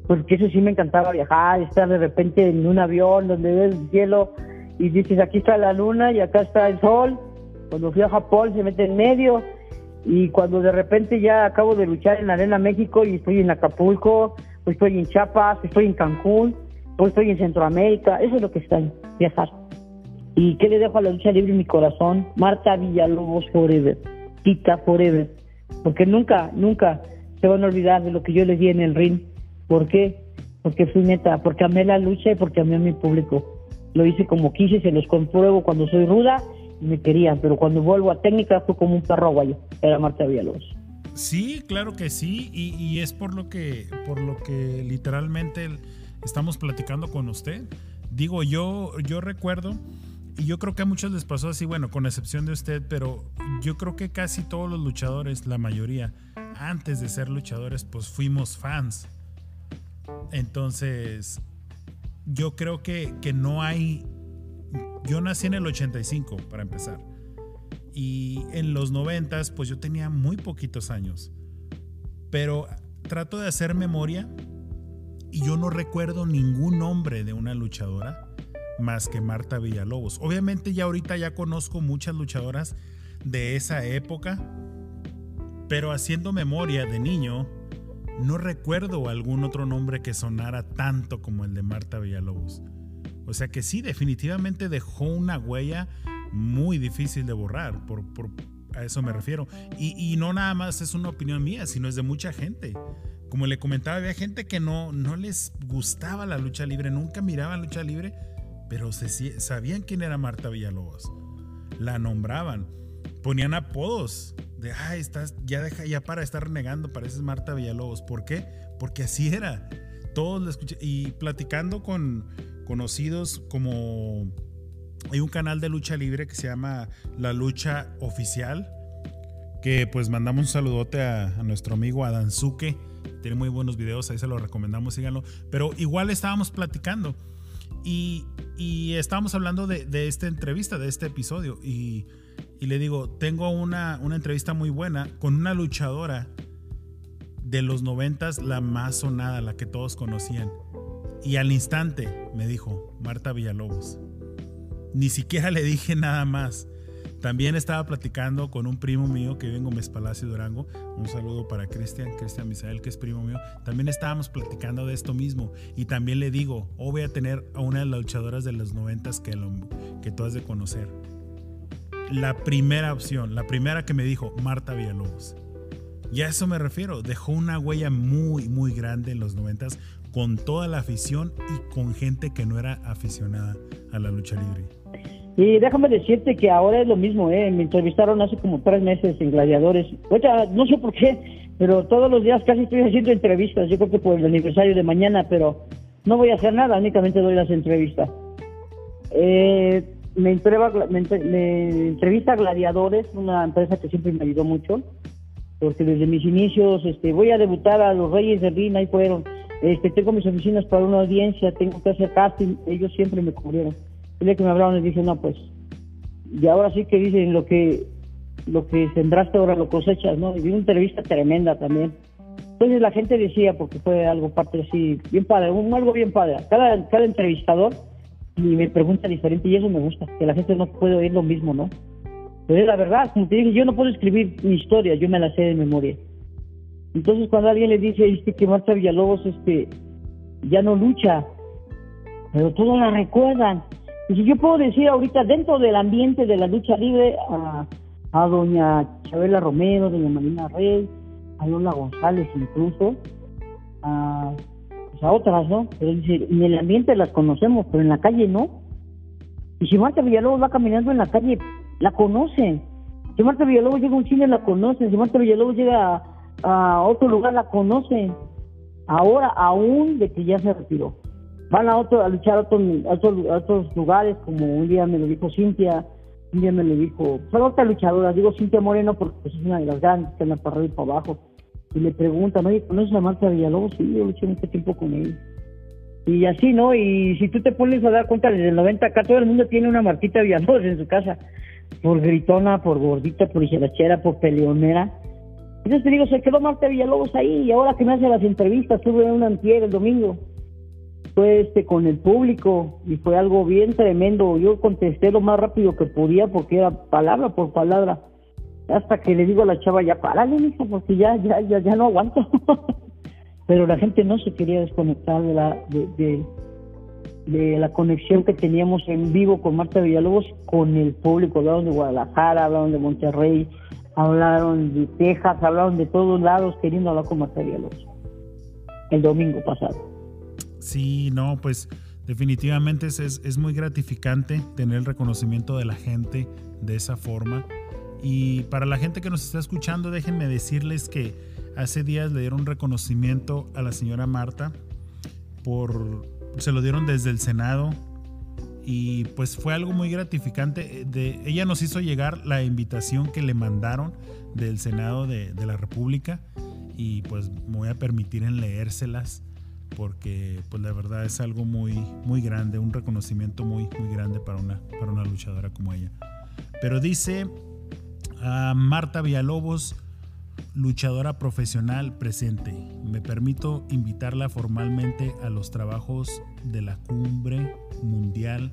Porque eso sí me encantaba viajar, estar de repente en un avión donde ves el cielo y dices aquí está la luna y acá está el sol. Cuando fui a Japón se mete en medio y cuando de repente ya acabo de luchar en la Arena México y estoy en Acapulco, pues estoy en Chiapas, estoy en Cancún, pues estoy en Centroamérica, eso es lo que está viajar. ¿Y qué le dejo a la lucha libre en mi corazón? Marta Villalobos Forever, Tita Forever, porque nunca, nunca se van a olvidar de lo que yo les di en el ring. ¿Por qué? Porque fui neta, porque amé la lucha y porque amé a mi público. Lo hice como quise, se los compruebo cuando soy ruda y me querían, pero cuando vuelvo a técnica fue como un perro aguayo, era Marta Villalobos. Sí, claro que sí, y, y, es por lo que, por lo que literalmente estamos platicando con usted. Digo, yo, yo recuerdo, y yo creo que a muchos les pasó así, bueno, con excepción de usted, pero yo creo que casi todos los luchadores, la mayoría, antes de ser luchadores, pues fuimos fans. Entonces, yo creo que, que no hay... Yo nací en el 85, para empezar. Y en los 90, pues yo tenía muy poquitos años. Pero trato de hacer memoria y yo no recuerdo ningún nombre de una luchadora más que Marta Villalobos. Obviamente ya ahorita ya conozco muchas luchadoras de esa época, pero haciendo memoria de niño, no recuerdo algún otro nombre que sonara tanto como el de Marta Villalobos. O sea que sí, definitivamente dejó una huella muy difícil de borrar, por, por a eso me refiero. Y, y, no nada más es una opinión mía, sino es de mucha gente. Como le comentaba, había gente que no, no les gustaba la lucha libre, nunca miraban lucha libre, pero se, sabían quién era Marta Villalobos. La nombraban, ponían apodos de, ay, estás, ya para estar renegando, pareces Marta Villalobos. ¿Por qué? Porque así era. Todos lo escuché. Y platicando con conocidos como hay un canal de lucha libre que se llama La Lucha Oficial, que pues mandamos un saludote a, a nuestro amigo Adanzuke, tiene muy buenos videos, ahí se los recomendamos, síganlo, pero igual estábamos platicando y, estábamos hablando de, esta entrevista, de este episodio, y, y le digo, tengo una, una entrevista muy buena con una luchadora de los noventas, la más sonada, la que todos conocían. Y al instante me dijo, Marta Villalobos. Ni siquiera le dije nada más. También estaba platicando con un primo mío que vive en Gómez Palacio Durango. Un saludo para Cristian, Cristian Misael, que es primo mío. También estábamos platicando de esto mismo. Y también le digo, oh, voy a tener a una de las luchadoras de los noventas que, lo, que tú has de conocer. La primera opción, la primera que me dijo, Marta Villalobos. Y a eso me refiero. Dejó una huella muy, muy grande en los noventas con toda la afición y con gente que no era aficionada a la lucha libre. Y déjame decirte que ahora es lo mismo, ¿eh? Me entrevistaron hace como tres meses en Gladiadores. Oye, no sé por qué, pero todos los días casi estoy haciendo entrevistas. Yo creo que por el aniversario de mañana, pero no voy a hacer nada, únicamente doy las entrevistas. Eh, me, entreva, me, entrevista Gladiadores, una empresa que siempre me ayudó mucho, porque desde mis inicios este, voy a debutar a los Reyes de Rin, ahí fueron. Este, tengo mis oficinas para una audiencia, tengo que hacer casting, ellos siempre me cubrieron. El día que me hablaron les dije, no, pues, y ahora sí que dicen lo que lo que sembraste ahora lo cosechas, ¿no? Y una entrevista tremenda también. Entonces la gente decía, porque fue algo parte así, bien padre, un, algo bien padre. Cada, cada entrevistador y me pregunta diferente y eso me gusta, que la gente no puede oír lo mismo, ¿no? Pero es la verdad, como te dije, yo no puedo escribir mi historia, yo me la sé de memoria. Entonces cuando alguien le dice este, que Marta Villalobos este, ya no lucha, pero todos la recuerdan. Y si yo puedo decir ahorita dentro del ambiente de la lucha libre a, a doña Chabela Romero, doña Marina Rey, a Lola González incluso, a, pues, a otras, ¿no? Pero dice, en el ambiente las conocemos, pero en la calle no. Y si Marta Villalobos va caminando en la calle, la conocen. Si Marta Villalobos llega a un cine, la conocen. Si Marta Villalobos llega a, a otro lugar, la conocen. Ahora, aún de que ya se retiró. Van a, otro, a luchar a otros, a otros, lugares, como un día me lo dijo Cintia, un día me lo dijo, pues otra luchadora, digo Cintia Moreno porque pues, es una de las grandes que anda para arriba y para abajo. Y le preguntan, oye, ¿conoces a Marta Villalobos? Sí, yo luché mucho tiempo con él. Y así, ¿no? Y si tú te pones a dar cuenta, desde el 90 acá todo el mundo tiene una Martita Villalobos en su casa. Por gritona, por gordita, por hijerachera, por peleonera. Entonces te digo, se quedó Marta Villalobos ahí. Y ahora que me hace las entrevistas, tuve una antier el domingo. Fue este con el público y fue algo bien tremendo. Yo contesté lo más rápido que podía porque era palabra por palabra. Hasta que le digo a la chava, ya párale, mija, porque ya, ya, ya, ya no aguanto. Pero la gente no se quería desconectar de la, de, de, de la conexión que teníamos en vivo con Marta Villalobos con el público. Hablaron de Guadalajara, hablaron de Monterrey, hablaron de Texas, hablaron de todos lados queriendo hablar con Marta Villalobos. El domingo pasado. Sí, no, pues definitivamente es, es, muy gratificante tener el reconocimiento de la gente de esa forma. Y para la gente que nos está escuchando, déjenme decirles que hace días le dieron reconocimiento a la señora Marta por se lo dieron desde el Senado y pues fue algo muy gratificante. De, ella nos hizo llegar la invitación que le mandaron del Senado de, de la República y pues me voy a permitir en leérselas porque pues la verdad es algo muy muy grande, un reconocimiento muy muy grande para una para una luchadora como ella. Pero dice a Marta Villalobos, luchadora profesional presente. Me permito invitarla formalmente a los trabajos de la Cumbre Mundial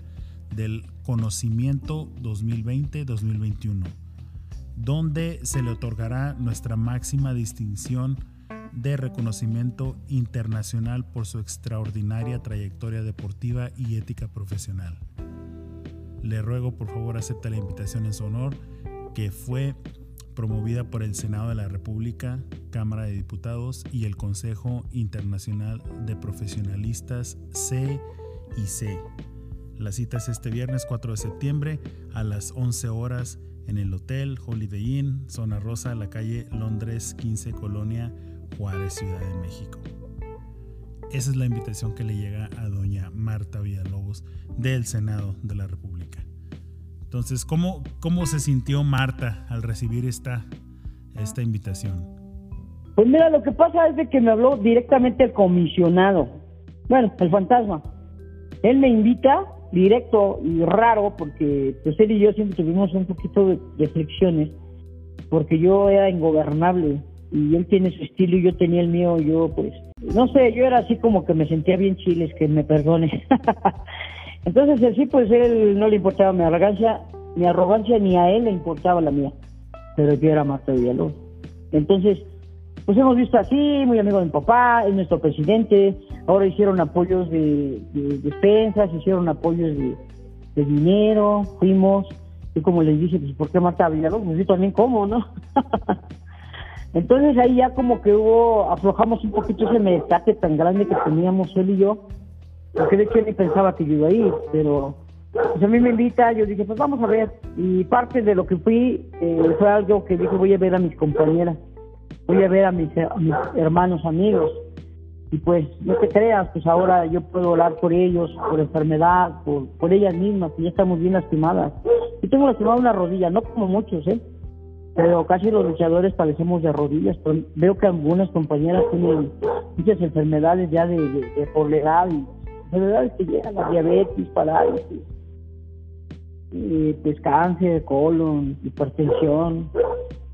del Conocimiento 2020-2021, donde se le otorgará nuestra máxima distinción de reconocimiento internacional por su extraordinaria trayectoria deportiva y ética profesional. Le ruego por favor acepte la invitación en su honor, que fue promovida por el Senado de la República, Cámara de Diputados y el Consejo Internacional de Profesionalistas C y C. La cita es este viernes 4 de septiembre a las 11 horas en el Hotel Holiday Inn, Zona Rosa, la calle Londres 15, Colonia Juárez, Ciudad de México. Esa es la invitación que le llega a doña Marta Villalobos del Senado de la República. Entonces, ¿cómo, cómo se sintió Marta al recibir esta, esta invitación? Pues mira, lo que pasa es de que me habló directamente el comisionado, bueno, el fantasma. Él me invita directo y raro porque pues él y yo siempre tuvimos un poquito de, de fricciones porque yo era ingobernable y él tiene su estilo y yo tenía el mío, yo pues, no sé, yo era así como que me sentía bien chiles, que me perdone. Entonces así pues él no le importaba mi arrogancia, mi arrogancia ni a él le importaba la mía, pero yo era Marta Villalobos. Entonces, pues hemos visto así, muy amigo de mi papá, es nuestro presidente, ahora hicieron apoyos de, de despensas, hicieron apoyos de, de dinero, fuimos, y como les dije, pues ¿por qué Marta Villalobos? Pues yo también como, ¿no? Entonces ahí ya como que hubo, aflojamos un poquito ese metaque tan grande que teníamos él y yo, porque de hecho ni pensaba que yo iba a ir, pero pues a mí me invita, yo dije, pues vamos a ver, y parte de lo que fui eh, fue algo que dije, voy a ver a mis compañeras, voy a ver a mis, a mis hermanos, amigos, y pues no te creas, pues ahora yo puedo hablar por ellos, por enfermedad, por, por ellas mismas, que ya estamos bien lastimadas. Yo tengo lastimada una rodilla, no como muchos, ¿eh? Pero casi los luchadores padecemos de rodillas. Veo que algunas compañeras tienen muchas enfermedades ya de, de, y enfermedades que llegan, la diabetes, parálisis. eh, pues colon, hipertensión.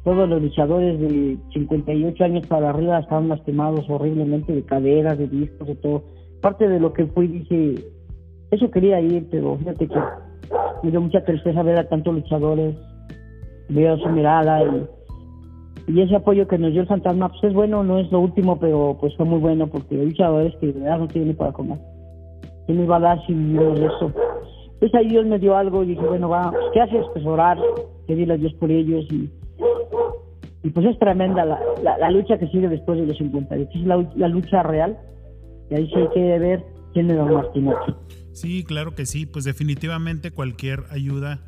Todos los luchadores de 58 años para arriba estaban lastimados horriblemente de caderas, de discos, de todo. Parte de lo que fui, dije, eso quería ir, pero fíjate que me dio mucha tristeza ver a tantos luchadores, ver su mirada y, y ese apoyo que nos dio el fantasma, pues es bueno, no es lo último, pero pues fue muy bueno porque hay luchadores que de verdad no tienen ni para comer. ¿Qué me iba a dar si de eso? Pues ahí Dios me dio algo y dije, bueno, va, pues, ¿qué haces? Pues orar, pedirle a Dios por ellos y, y pues es tremenda la, la, lucha que sigue después de los 50 es la, la lucha real y ahí sí hay que ver quién es Don Martinotti. Sí, claro que sí, pues definitivamente cualquier ayuda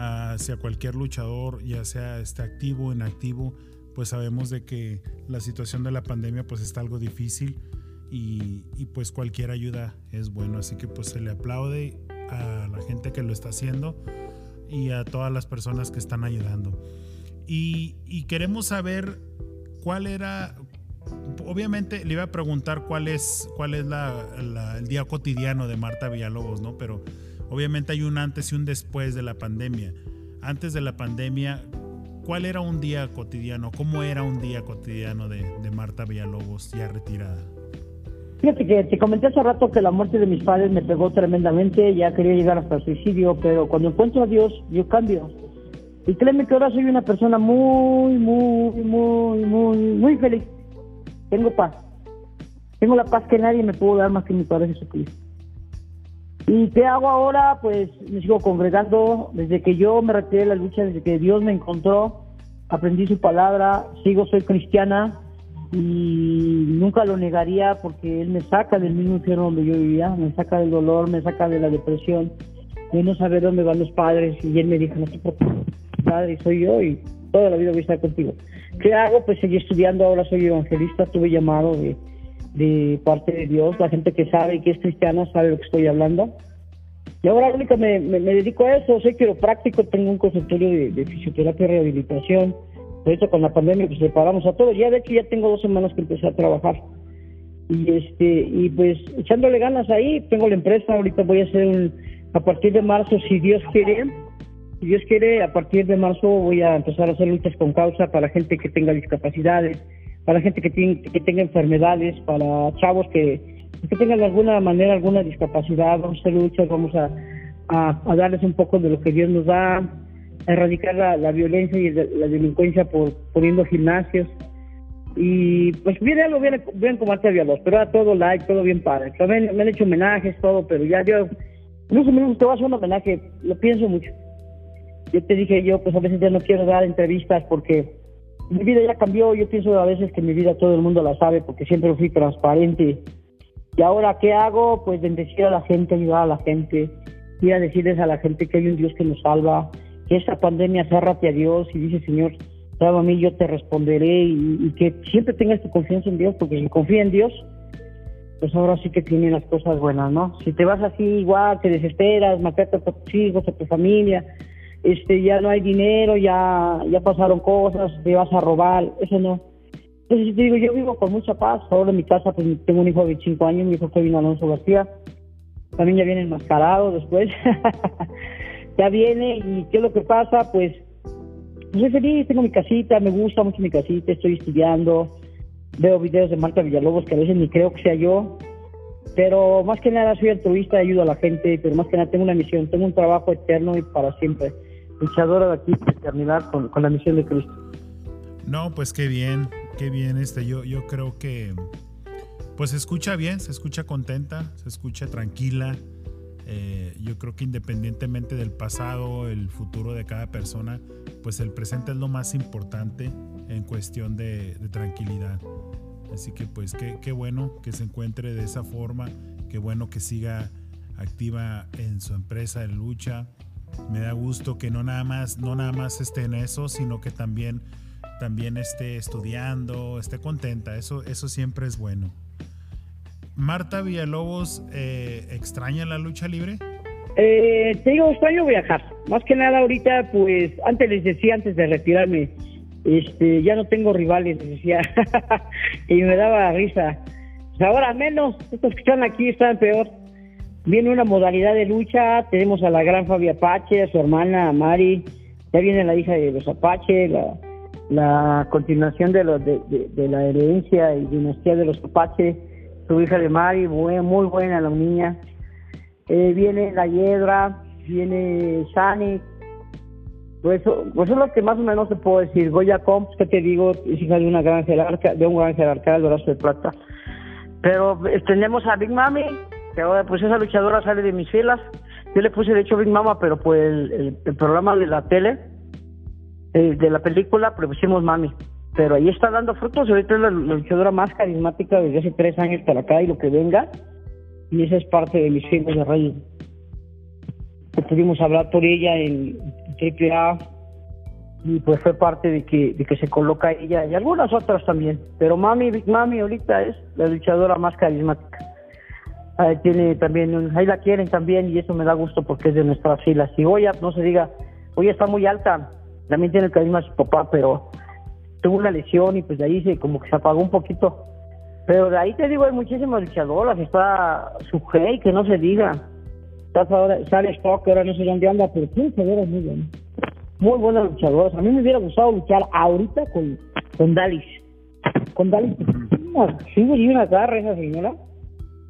hacia cualquier luchador, ya sea este activo inactivo, pues sabemos de que la situación de la pandemia pues está algo difícil y, y pues cualquier ayuda es bueno, así que pues se le aplaude a la gente que lo está haciendo y a todas las personas que están ayudando. Y, y queremos saber cuál era, obviamente le iba a preguntar cuál es, cuál es la, el día cotidiano de Marta Villalobos, ¿no? Pero obviamente hay un antes y un después de la pandemia. Antes de la pandemia, ¿cuál era un día cotidiano? ¿Cómo era un día cotidiano de, Marta Villalobos ya retirada? Fíjate que te comenté hace rato que la muerte de mis padres me pegó tremendamente, ya quería llegar hasta el suicidio, pero cuando encuentro a Dios, yo cambio. Y créeme que ahora soy una persona muy, muy, muy, muy, muy feliz. Tengo paz. Tengo la paz que nadie me pudo dar más que mi Padre Jesucristo. ¿Y qué hago ahora? Pues me sigo congregando. Desde que yo me retiré de la lucha, desde que Dios me encontró, aprendí su palabra, sigo, soy cristiana y nunca lo negaría porque Él me saca del mismo infierno donde yo vivía, me saca del dolor, me saca de la depresión, de no saber dónde van los padres y Él me dijo, no te preocupes, padre soy yo y toda la vida voy a estar contigo. ¿Qué hago? Pues seguí estudiando, ahora soy evangelista, tuve llamado de, de parte de Dios, la gente que sabe y que es cristiana sabe lo que estoy hablando. Y ahora única me, me, dedico a eso, soy quiropráctico, tengo un consultorio de, de fisioterapia y rehabilitación, ahorita con la pandemia pues separamos a todos. Ya de hecho ya tengo dos semanas que empecé a trabajar. Y este y pues echándole ganas ahí, tengo la empresa, ahorita voy a hacer un, a partir de marzo, si Dios quiere, si Dios quiere, a partir de marzo voy a empezar a hacer luchas con causa para gente que tenga discapacidades, para gente que, tiene, que tenga enfermedades, para chavos que, que tengan de alguna manera alguna discapacidad, vamos a hacer vamos a, a darles un poco de lo que Dios nos da, erradicar la, violencia y la delincuencia por poniendo gimnasios. Y pues viene algo bien, bien como antes había dos, pero era todo like, todo bien padre. También me han hecho homenajes, todo, pero ya yo, no sé, te voy a hacer un homenaje, lo pienso mucho. Yo te dije, yo pues a veces ya no quiero dar entrevistas porque mi vida ya cambió, yo pienso a veces que mi vida todo el mundo la sabe porque siempre fui transparente. Y ahora, ¿qué hago? Pues bendecir a la gente, ayudar a la gente, ir a decirles a la gente que hay un Dios que nos salva, que esta pandemia cerrate a Dios y dice, Señor, salva a mí, yo te responderé y, que siempre tengas tu confianza en Dios, porque si confía en Dios, pues ahora sí que tiene las cosas buenas, ¿no? Si te vas así igual, te desesperas, mataste a tus hijos, a tu familia, este, ya no hay dinero, ya, ya pasaron cosas, te vas a robar, eso no. Entonces te digo, yo vivo con mucha paz, ahora en mi casa pues tengo un hijo de 25 años, mi hijo Kevin Alonso García, también ya viene enmascarado después. ya viene y qué es lo que pasa, pues, pues soy feliz, tengo mi casita, me gusta mucho mi casita, estoy estudiando, veo videos de Marta Villalobos que a veces ni creo que sea yo, pero más que nada soy altruista, ayudo a la gente, pero más que nada tengo una misión, tengo un trabajo eterno y para siempre, luchadora de aquí de con, la misión de Cristo. No, pues qué bien, qué bien, este, yo, yo creo que pues se escucha bien, se escucha contenta, se escucha tranquila, eh, yo creo que independientemente del pasado, el futuro de cada persona, pues el presente es lo más importante en cuestión de, tranquilidad. Así que pues qué, bueno que se encuentre de esa forma, qué bueno que siga activa en su empresa de lucha. Me da gusto que no nada más, no nada más esté en eso, sino que también, también esté estudiando, esté contenta. Eso, eso siempre es bueno. Marta Villalobos eh, extraña la lucha libre? Eh, te digo, extraño viajar. Más que nada ahorita, pues, antes les decía, antes de retirarme, este, ya no tengo rivales, les decía, y me daba risa. Pues ahora menos, estos que están aquí están peor. Viene una modalidad de lucha, tenemos a la gran Fabi Apache, a su hermana Mari, ya viene la hija de los Apache, la, continuación de, los de, la herencia y dinastía de los Apache, su hija de Mari, muy, buena la niña. Eh, viene la Hiedra, viene Shani, pues, pues es lo que más o menos te puedo decir. Goya Comps, que te digo, es hija de una gran jerarca, de un gran jerarca del brazo de plata. Pero eh, tenemos a Big Mami, que ahora pues esa luchadora sale de mis filas. Yo le puse de hecho Big Mama, pero pues el, programa de la tele, eh, de la película, pues pusimos Mami. Pero ahí está dando frutos, ahorita es la, luchadora más carismática desde hace tres años para acá y lo que venga. Y esa es parte de mis filas de reyes pudimos hablar por ella en AAA y pues fue parte de que, de que se coloca ella y algunas otras también. Pero Mami, Big Mami ahorita es la luchadora más carismática. Ahí tiene también, ahí la quieren también y eso me da gusto porque es de nuestras filas. Y Goya, no se diga, Goya está muy alta, también tiene el carisma de su papá, pero tuvo una lesión y pues de ahí se como que se apagó un poquito. Pero de ahí te digo, hay muchísimas luchadoras, está su hey, que no se diga ahora, sale Stock, ahora no sé dónde anda, pero tiene luchadoras muy buenas. Muy buenas luchadoras. A mí me hubiera gustado luchar ahorita con, con Dalis. Con Dalis, sí me dio una garra esa señora,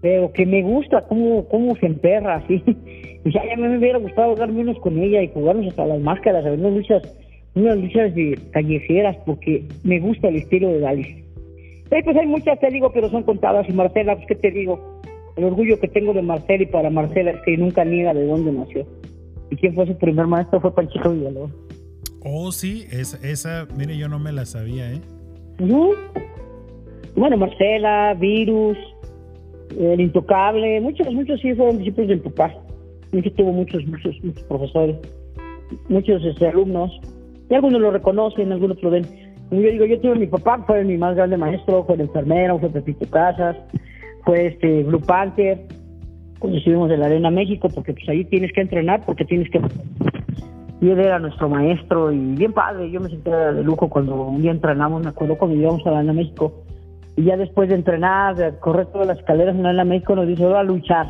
pero que me gusta cómo, cómo se emperra así. Y ya, ya me hubiera gustado dar menos con ella y jugarnos hasta las máscaras, a ver unas luchas, unas luchas de callejeras, porque me gusta el estilo de Dalis. Sí, pues hay muchas, te digo, pero son contadas. Y Marcela, pues, ¿qué te digo? El orgullo que tengo de Marcela y para Marcela es que nunca niega de dónde nació. ¿Y quién fue su primer maestro? Fue Panchito Villalobos. Oh, sí, esa, esa, mire, yo no me la sabía, ¿eh? Bueno, Marcela, Virus, El Intocable, muchos, muchos sí fueron discípulos del papá. Muchos tuvo muchos, muchos, muchos profesores, muchos este, alumnos. Y algunos lo reconocen, algunos lo ven. Yo digo, yo tuve mi papá, fue mi más grande maestro, fue el enfermero, fue Pepito Casas, fue este Blue Panther, cuando estuvimos en la Arena México, porque pues ahí tienes que entrenar, porque tienes que... Y él era nuestro maestro y bien padre, yo me sentía de lujo cuando un día entrenamos, me acuerdo cuando íbamos a la Arena México, y ya después de entrenar, de correr todas las escaleras en la México, nos dice, a luchar.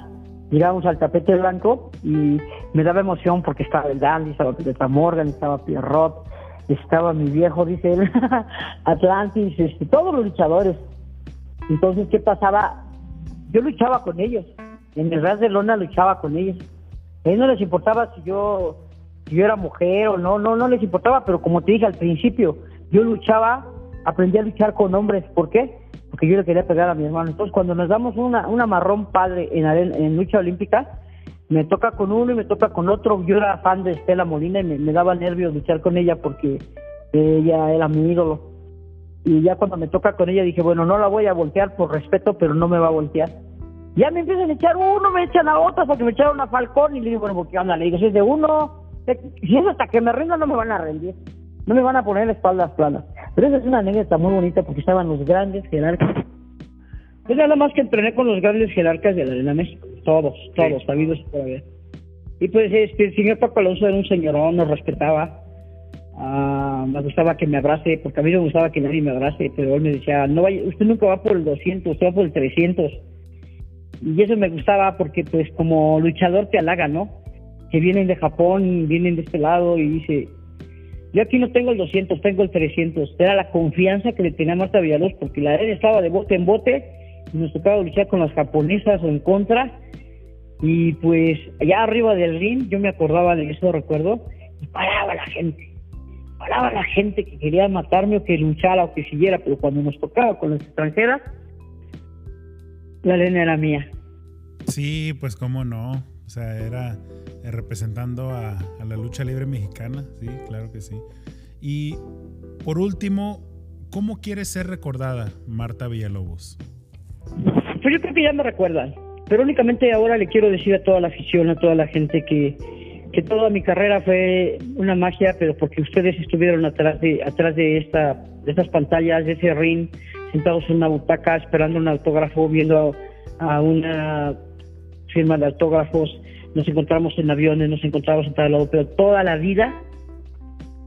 Llegamos al tapete blanco y me daba emoción porque estaba el Dandy, estaba Petra Morgan, estaba Pierrot, estaba mi viejo, dice él, Atlantis, este, todos los luchadores. Entonces, ¿qué pasaba? yo luchaba con ellos. En el ras de lona luchaba con ellos. A ellos no les importaba si yo, si yo era mujer o no, no, no les importaba, pero como te dije al principio, yo luchaba, aprendí a luchar con hombres. ¿Por qué? Porque yo le quería pegar a mi hermano. Entonces, cuando nos damos una, una marrón padre en, lucha olímpica, me toca con uno y me toca con otro. Yo era fan de Estela Molina y me, me daba nervios luchar con ella porque ella era mi ídolo y ya cuando me toca con ella dije, bueno, no la voy a voltear por respeto, pero no me va a voltear. Ya me empiezan a echar uno, me echan a otro porque me echaron a Falcón y le digo, bueno, ¿por qué anda? Le digo, si es de uno, si es hasta que me rinda no me van a rendir, no me van a poner espaldas planas. Pero esa es una anécdota muy bonita porque estaban los grandes jerarcas. Pues nada más que entrené con los grandes jerarcas de la Arena México, todos, todos, sabidos por haber. Y pues este, el señor Paco Alonso era un señorón, nos respetaba, Ah, me gustaba que me abrace, porque a mí me gustaba que nadie me abrace, pero él me decía, no vaya, usted nunca va por el 200, usted va por el 300. Y eso me gustaba porque pues como luchador te halaga, ¿no? Que vienen de Japón, vienen de este lado y dice, yo aquí no tengo el 200, tengo el 300. Era la confianza que le tenía Marta Villalobos porque la él estaba de bote en bote y nos tocaba luchar con las japonesas o en contra. Y pues allá arriba del ring, yo me acordaba de eso, recuerdo, y paraba la gente paraba la gente que quería matarme o que luchara o que siguiera, pero cuando nos tocaba con las extranjeras, la arena era mía. Sí, pues cómo no. O sea, era eh, representando a, la lucha libre mexicana, sí, claro que sí. Y por último, ¿cómo quieres ser recordada, Marta Villalobos? Pues yo creo que ya me recuerdan, pero únicamente ahora le quiero decir a toda la afición, a toda la gente que que toda mi carrera fue una magia, pero porque ustedes estuvieron atrás de atrás de esta de estas pantallas, de ese ring, sentados en una butaca esperando un autógrafo, viendo a, una firma de autógrafos, nos encontramos en aviones, nos encontramos en tal lado, pero toda la vida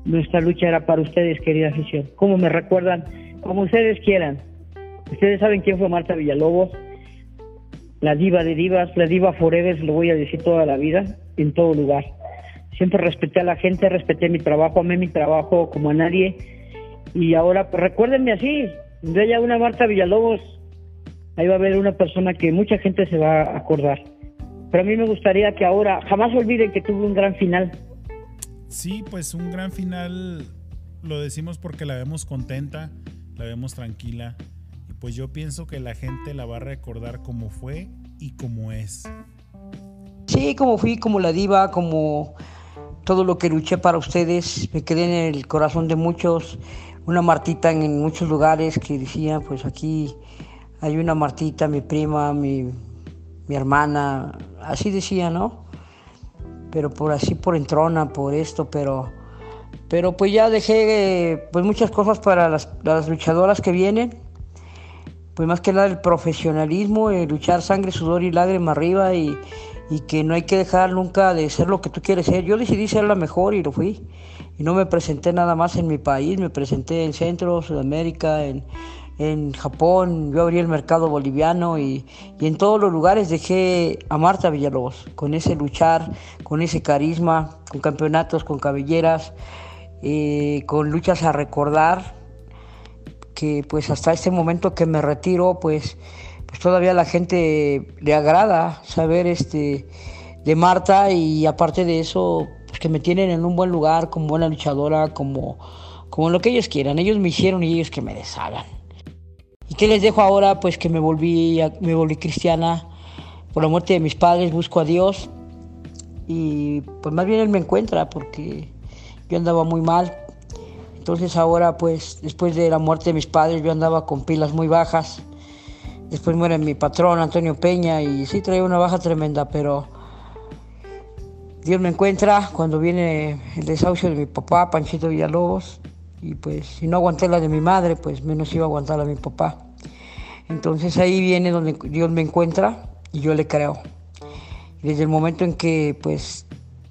nuestra lucha era para ustedes, querida afición. Como me recuerdan, como ustedes quieran. Ustedes saben quién fue Marta Villalobos. la diva de divas, la diva forever, lo voy a decir toda la vida, en todo lugar. Siempre respeté a la gente, respeté mi trabajo, amé mi trabajo como a nadie. Y ahora, pues recuérdenme así, de haya una Marta Villalobos, ahí va a haber una persona que mucha gente se va a acordar. Pero a mí me gustaría que ahora, jamás olviden que tuve un gran final. Sí, pues un gran final lo decimos porque la vemos contenta, la vemos tranquila. Y pues yo pienso que la gente la va a recordar como fue y como es. Sí, como fui, como la diva, como todo lo que luché para ustedes. Me quedé en el corazón de muchos. Una Martita en muchos lugares que decía, pues aquí hay una Martita, mi prima, mi, mi hermana. Así decía, ¿no? Pero por así, por entrona, por esto, pero pero pues ya dejé pues muchas cosas para las, luchadoras que vienen. Pues más que nada el profesionalismo, el luchar sangre, sudor y lágrima arriba y, que no hay que dejar nunca de ser lo que tú quieres ser. Yo decidí ser la mejor y lo fui. Y no me presenté nada más en mi país, me presenté en Centro, Sudamérica, en, en Japón, yo abrí el mercado boliviano y, y, en todos los lugares dejé a Marta Villalobos, con ese luchar, con ese carisma, con campeonatos, con cabelleras, eh, con luchas a recordar, que pues hasta este momento que me retiro, pues, pues todavía la gente le agrada saber este de Marta y aparte de eso, pues que me tienen en un buen lugar, como buena luchadora, como, como lo que ellos quieran. Ellos me hicieron y ellos que me deshagan. ¿Y qué les dejo ahora? Pues que me volví, me volví cristiana por la muerte de mis padres, busco a Dios y pues más bien Él me encuentra porque yo andaba muy mal. Entonces ahora pues después de la muerte de mis padres yo andaba con pilas muy bajas. Después muere mi patrón Antonio Peña y sí traía una baja tremenda, pero Dios me encuentra cuando viene el desahucio de mi papá, Panchito Villalobos, y pues si no aguanté la de mi madre, pues menos iba a aguantar la de mi papá. Entonces ahí viene donde Dios me encuentra y yo le creo. desde el momento en que pues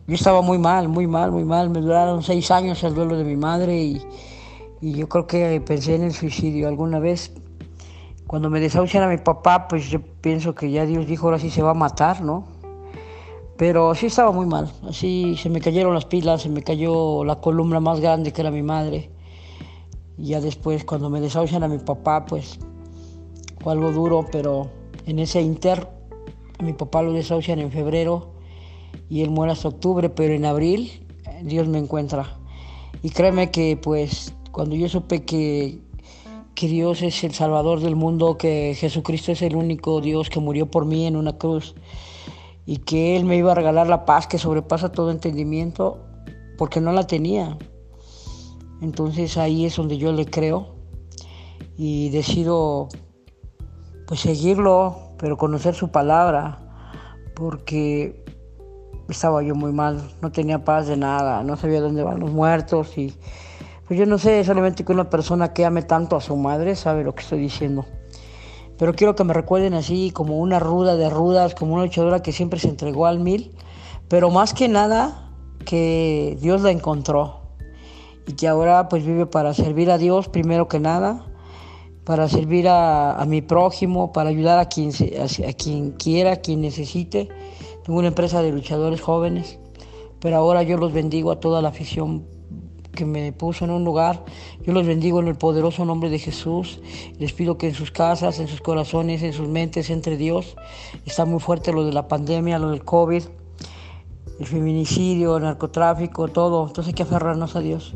yo estaba muy mal, muy mal, muy mal. Me duraron seis años el duelo de mi madre y, yo creo que pensé en el suicidio alguna vez. Cuando me desahucian a mi papá, pues yo pienso que ya Dios dijo, ahora sí se va a matar, ¿no? Pero sí estaba muy mal. Así se me cayeron las pilas, se me cayó la columna más grande que era mi madre. Y ya después, cuando me desahucian a mi papá, pues fue algo duro, pero en ese inter, a mi papá lo desahucian en febrero y él muere hasta octubre, pero en abril Dios me encuentra. Y créeme que pues cuando yo supe que, que Dios es el Salvador del mundo, que Jesucristo es el único Dios que murió por mí en una cruz y que Él me iba a regalar la paz que sobrepasa todo entendimiento, porque no la tenía. Entonces ahí es donde yo le creo y decido pues seguirlo, pero conocer su palabra, porque estaba yo muy mal, no tenía paz de nada, no sabía dónde van los muertos y pues yo no sé, solamente que una persona que ame tanto a su madre sabe lo que estoy diciendo. Pero quiero que me recuerden así como una ruda de rudas, como una luchadora que siempre se entregó al mil, pero más que nada que Dios la encontró y que ahora pues vive para servir a Dios primero que nada, para servir a, mi prójimo, para ayudar a quien, a, a quien quiera, a quien necesite tengo una empresa de luchadores jóvenes, pero ahora yo los bendigo a toda la afición que me puso en un lugar. Yo los bendigo en el poderoso nombre de Jesús. Les pido que en sus casas, en sus corazones, en sus mentes entre Dios. Está muy fuerte lo de la pandemia, lo del COVID, el feminicidio, el narcotráfico, todo. Entonces hay que aferrarnos a Dios.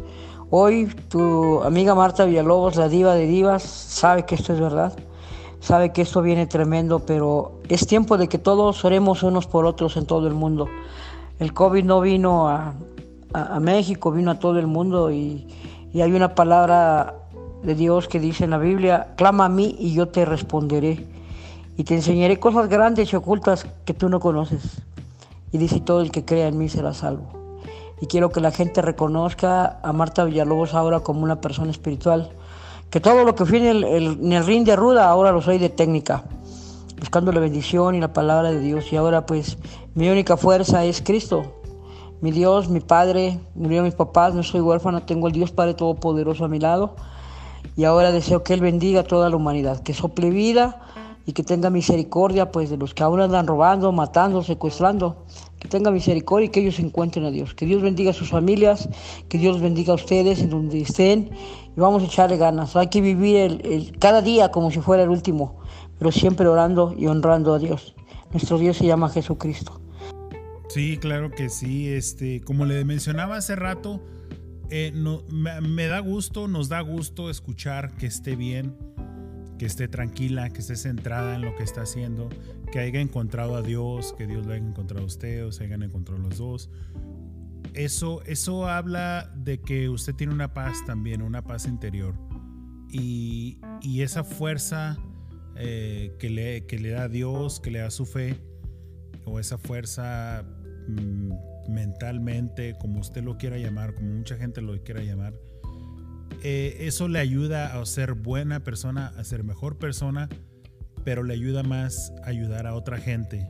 Hoy tu amiga Marta Villalobos, la diva de divas, sabe que esto es verdad sabe que esto viene tremendo, pero es tiempo de que todos oremos unos por otros en todo el mundo. El COVID no vino a, México, vino a todo el mundo y, y hay una palabra de Dios que dice en la Biblia, clama a mí y yo te responderé y te enseñaré cosas grandes y ocultas que tú no conoces. Y dice, todo el que crea en mí será salvo. Y quiero que la gente reconozca a Marta Villalobos ahora como una persona espiritual que todo lo que fui en el, en de ruda, ahora lo soy de técnica, buscando la bendición y la palabra de Dios. Y ahora pues mi única fuerza es Cristo. Mi Dios, mi Padre, murió mis papás, no soy huérfano, tengo el Dios Padre Todopoderoso a mi lado. Y ahora deseo que Él bendiga a toda la humanidad, que sople vida y que tenga misericordia pues de los que ahora andan robando, matando, secuestrando, que tenga misericordia y que ellos encuentren a Dios. Que Dios bendiga a sus familias, que Dios bendiga a ustedes en donde estén y vamos a echarle ganas. Hay que vivir el, cada día como si fuera el último, pero siempre orando y honrando a Dios. Nuestro Dios se llama Jesucristo. Sí, claro que sí. Este, como le mencionaba hace rato, eh, me, da gusto, nos da gusto escuchar que esté bien, que esté tranquila, que esté centrada en lo que está haciendo, que haya encontrado a Dios, que Dios lo haya encontrado a usted o se hayan encontrado los dos. Eso, eso habla de que usted tiene una paz también, una paz interior. Y, esa fuerza eh, que, le, que le da Dios, que le da su fe, o esa fuerza mm, mentalmente, como usted lo quiera llamar, como mucha gente lo quiera llamar, eh, eso le ayuda a ser buena persona, a ser mejor persona, pero le ayuda más a ayudar a otra gente.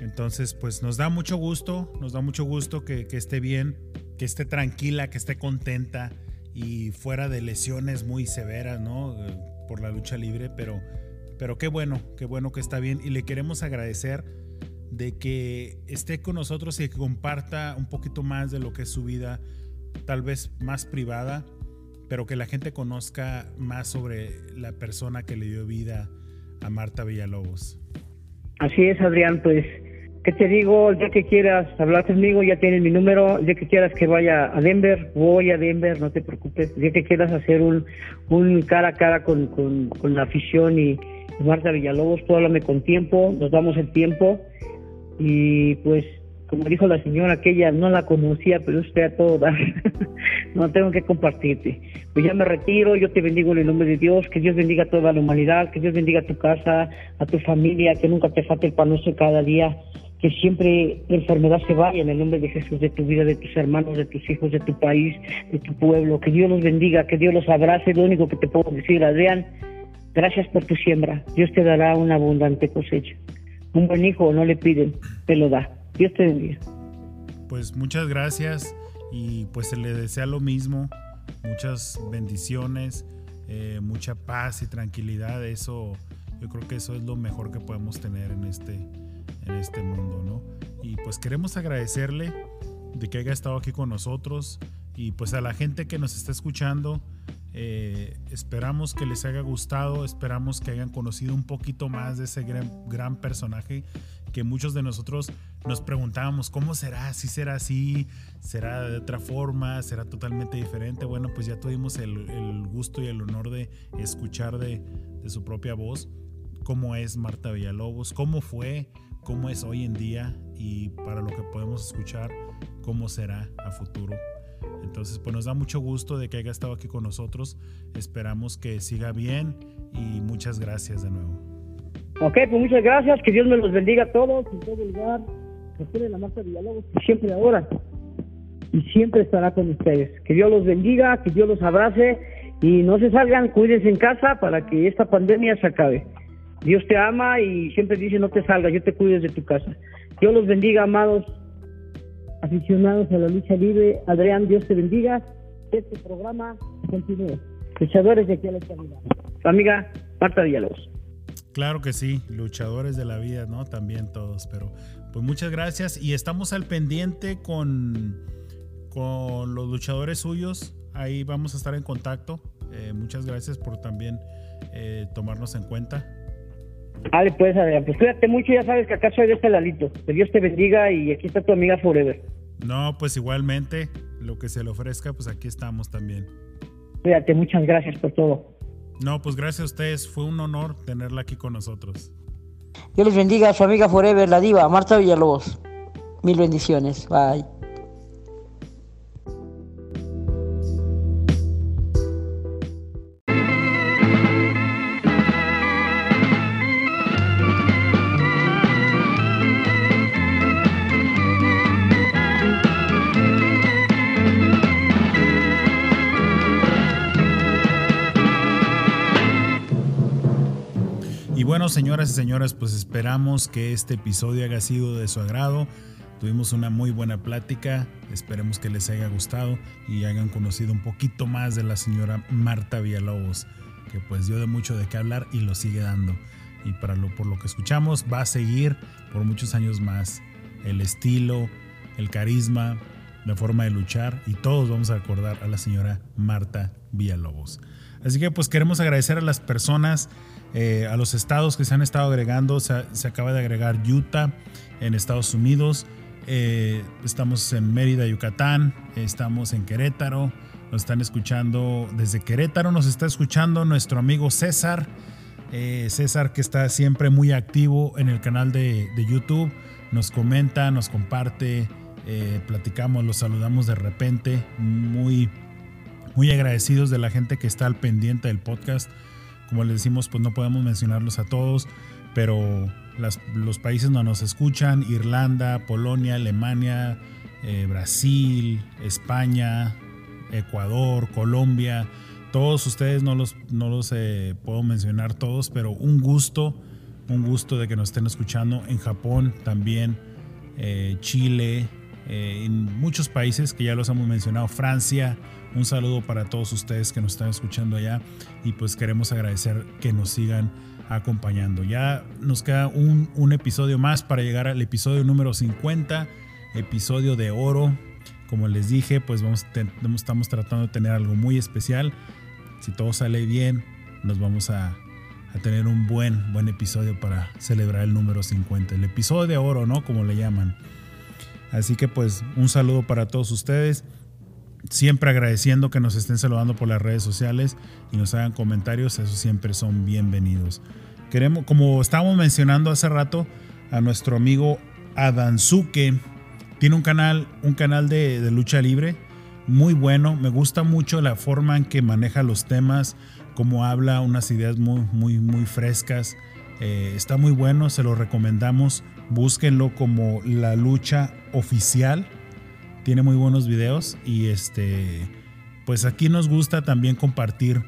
Entonces, pues nos da mucho gusto, nos da mucho gusto que, esté bien, que esté tranquila, que esté contenta y fuera de lesiones muy severas, ¿no? Eh, por la lucha libre, pero, pero qué bueno, qué bueno que está bien y le queremos agradecer de que esté con nosotros y que comparta un poquito más de lo que es su vida, tal vez más privada, pero que la gente conozca más sobre la persona que le dio vida a Marta Villalobos. Así es, Adrián, pues, ¿qué te digo? Ya que quieras hablar conmigo, ya tienes mi número, ya que quieras que vaya a Denver, voy a Denver, no te preocupes, ya que quieras hacer un, un cara a cara con, con, la afición y, Marta Villalobos, tú háblame con tiempo, nos damos el tiempo y pues como dijo la señora aquella, no la conocía, pero usted a todo no tengo que compartirte. Pues ya me retiro, yo te bendigo en el nombre de Dios, que Dios bendiga a toda la humanidad, que Dios bendiga a tu casa, a tu familia, que nunca te falte el pan cada día, que siempre la enfermedad se vaya en el nombre de Jesús, de tu vida, de tus hermanos, de tus hijos, de tu país, de tu pueblo, que Dios los bendiga, que Dios los abrace, lo único que te puedo decir, Adrián, gracias por tu siembra, Dios te dará una abundante cosecha. Un buen hijo no le piden, te lo da. Dios te. Pues muchas gracias y pues se le desea lo mismo, muchas bendiciones, eh, mucha paz y tranquilidad. Eso, yo creo que eso es lo mejor que podemos tener en este, en este mundo, ¿no? Y pues queremos agradecerle de que haya estado aquí con nosotros y pues a la gente que nos está escuchando. Eh, esperamos que les haya gustado, esperamos que hayan conocido un poquito más de ese gran, personaje que muchos de nosotros nos preguntábamos, ¿cómo será? ¿Si será así? ¿Será de otra forma? ¿Será totalmente diferente? Bueno, pues ya tuvimos el, gusto y el honor de escuchar de, de su propia voz cómo es Marta Villalobos, cómo fue, cómo es hoy en día y para lo que podemos escuchar, cómo será a futuro entonces, pues nos da mucho gusto de que haya estado aquí con nosotros. Esperamos que siga bien y muchas gracias de nuevo. Ok, pues muchas gracias. Que Dios me los bendiga a todos en todo lugar. la Marta Villalobos siempre ahora y siempre estará con ustedes. Que Dios los bendiga, que Dios los abrace y no se salgan, cuídense en casa para que esta pandemia se acabe. Dios te ama y siempre dice no te salgas, yo te cuides de tu casa. Dios los bendiga, amados aficionados a la lucha libre. Adrián, Dios te bendiga. Este programa continúe. Luchadores de aquí a la amiga Marta Villalobos. Claro que sí, luchadores de la vida, ¿no? También todos, pero pues muchas gracias y estamos al pendiente con, con los luchadores suyos. Ahí vamos a estar en contacto. Eh, muchas gracias por también eh, tomarnos en cuenta. Vale, pues, pues cuídate mucho, ya sabes que acá soy de este lalito. Que Dios te bendiga y aquí está tu amiga Forever. No, pues igualmente, lo que se le ofrezca, pues aquí estamos también. Cuídate, muchas gracias por todo. No, pues gracias a ustedes, fue un honor tenerla aquí con nosotros. Dios les bendiga a su amiga Forever, la diva, Marta Villalobos. Mil bendiciones, bye. Señoras y señores, pues esperamos que este episodio haya sido de su agrado. Tuvimos una muy buena plática, esperemos que les haya gustado y hayan conocido un poquito más de la señora Marta Villalobos, que pues dio de mucho de qué hablar y lo sigue dando. y para lo, por lo que escuchamos va a seguir por muchos años más. El estilo, el carisma, la forma de luchar y todos vamos a recordar a la señora Marta Villalobos. Así que pues queremos agradecer a las personas, eh, a los estados que se han estado agregando. Se, se acaba de agregar Utah en Estados Unidos. Eh, estamos en Mérida, Yucatán. Estamos en Querétaro. Nos están escuchando desde Querétaro. Nos está escuchando nuestro amigo César. Eh, César que está siempre muy activo en el canal de, de YouTube. Nos comenta, nos comparte. Platicamos, los saludamos de repente. Muy, muy agradecidos de la gente que está al pendiente del podcast. Como les decimos, pues no podemos mencionarlos a todos, pero los países donde nos escuchan, Irlanda, Polonia, Alemania, eh, Brasil, España, Ecuador, Colombia, todos ustedes no los, no los eh, puedo mencionar todos, pero un gusto, un gusto de que nos estén escuchando en Japón también, eh, Chile, eh, en muchos países que ya los hemos mencionado, Francia, un saludo para todos ustedes que nos están escuchando allá y pues queremos agradecer que nos sigan acompañando. Ya nos queda un, un episodio más para llegar al episodio número 50, episodio de oro. Como les dije, pues vamos, te, estamos tratando de tener algo muy especial. Si todo sale bien, nos vamos a, a, tener un buen, buen episodio para celebrar el número 50. El episodio de oro, ¿no? Como le llaman. Así que pues un saludo para todos ustedes. Siempre agradeciendo que nos estén saludando por las redes sociales y nos hagan comentarios, esos siempre son bienvenidos. Queremos, como estábamos mencionando hace rato, a nuestro amigo Adanzuke, tiene un canal, un canal de, lucha libre muy bueno. Me gusta mucho la forma en que maneja los temas, cómo habla, unas ideas muy, muy, muy frescas. Eh, está muy bueno, se lo recomendamos. Búsquenlo como la lucha oficial. Tiene muy buenos videos y este, pues aquí nos gusta también compartir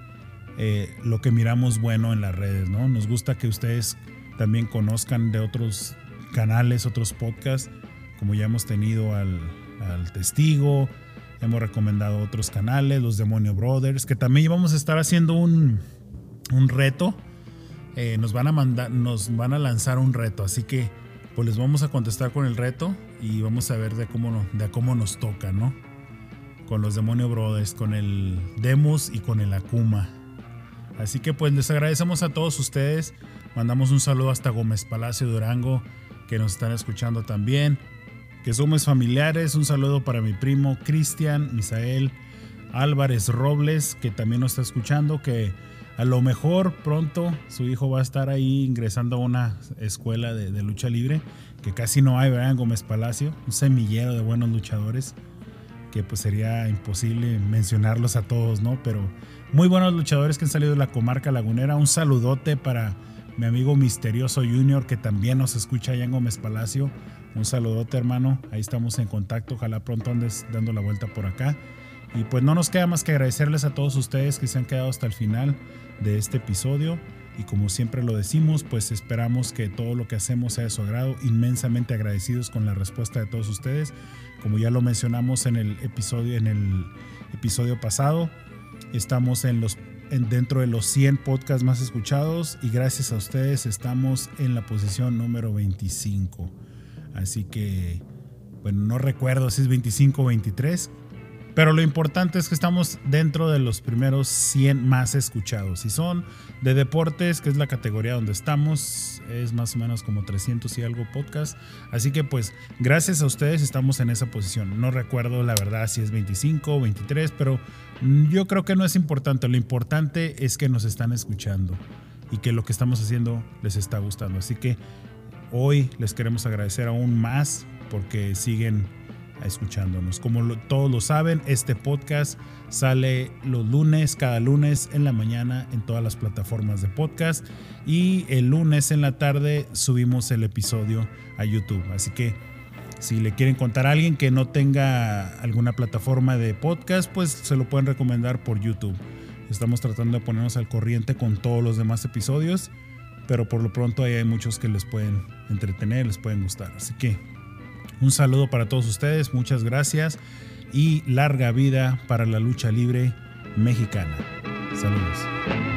eh, lo que miramos bueno en las redes, ¿no? Nos gusta que ustedes también conozcan de otros canales, otros podcasts, como ya hemos tenido al, al Testigo, hemos recomendado otros canales, los Demonio Brothers, que también vamos a estar haciendo un, un reto. Eh, nos van a mandar, nos van a lanzar un reto, así que pues les vamos a contestar con el reto y vamos a ver de cómo, de cómo nos toca, ¿no? Con los Demonio Brothers, con el Demos y con el Akuma. Así que pues les agradecemos a todos ustedes. Mandamos un saludo hasta Gómez Palacio Durango, que nos están escuchando también. Que somos familiares. Un saludo para mi primo Cristian, Misael Álvarez Robles, que también nos está escuchando. Que a lo mejor pronto su hijo va a estar ahí ingresando a una escuela de, lucha libre, que casi no hay, ¿verdad? Gómez Palacio, un semillero de buenos luchadores, que pues sería imposible mencionarlos a todos, ¿no? Pero muy buenos luchadores que han salido de la comarca lagunera. Un saludote para mi amigo Misterioso Junior, que también nos escucha allá en Gómez Palacio. Un saludote, hermano. Ahí estamos en contacto. Ojalá pronto andes dando la vuelta por acá. Y pues no nos queda más que agradecerles a todos ustedes que se han quedado hasta el final de este episodio. Y como siempre lo decimos, pues esperamos que todo lo que hacemos sea de su agrado. Inmensamente agradecidos con la respuesta de todos ustedes. Como ya lo mencionamos en el episodio, en el episodio pasado, estamos en los, en, dentro de los 100 podcasts más escuchados y gracias a ustedes estamos en la posición número 25. Así que, bueno, no recuerdo si es 25 o 23, pero lo importante es que estamos dentro de los primeros 100 más escuchados. Y son de deportes, que es la categoría donde estamos. Es más o menos como 300 y algo podcast. Así que pues gracias a ustedes estamos en esa posición. No recuerdo la verdad si es 25 o 23, pero yo creo que no es importante. Lo importante es que nos están escuchando y que lo que estamos haciendo les está gustando. Así que hoy les queremos agradecer aún más porque siguen escuchándonos. Como todos lo saben, este podcast sale los lunes, cada lunes en la mañana en todas las plataformas de podcast y el lunes en la tarde subimos el episodio a YouTube. Así que si le quieren contar a alguien que no tenga alguna plataforma de podcast, pues se lo pueden recomendar por YouTube. Estamos tratando de ponernos al corriente con todos los demás episodios, pero por lo pronto ahí hay muchos que les pueden entretener, les pueden gustar. Así que un saludo para todos ustedes, muchas gracias y larga vida para la lucha libre mexicana. Saludos.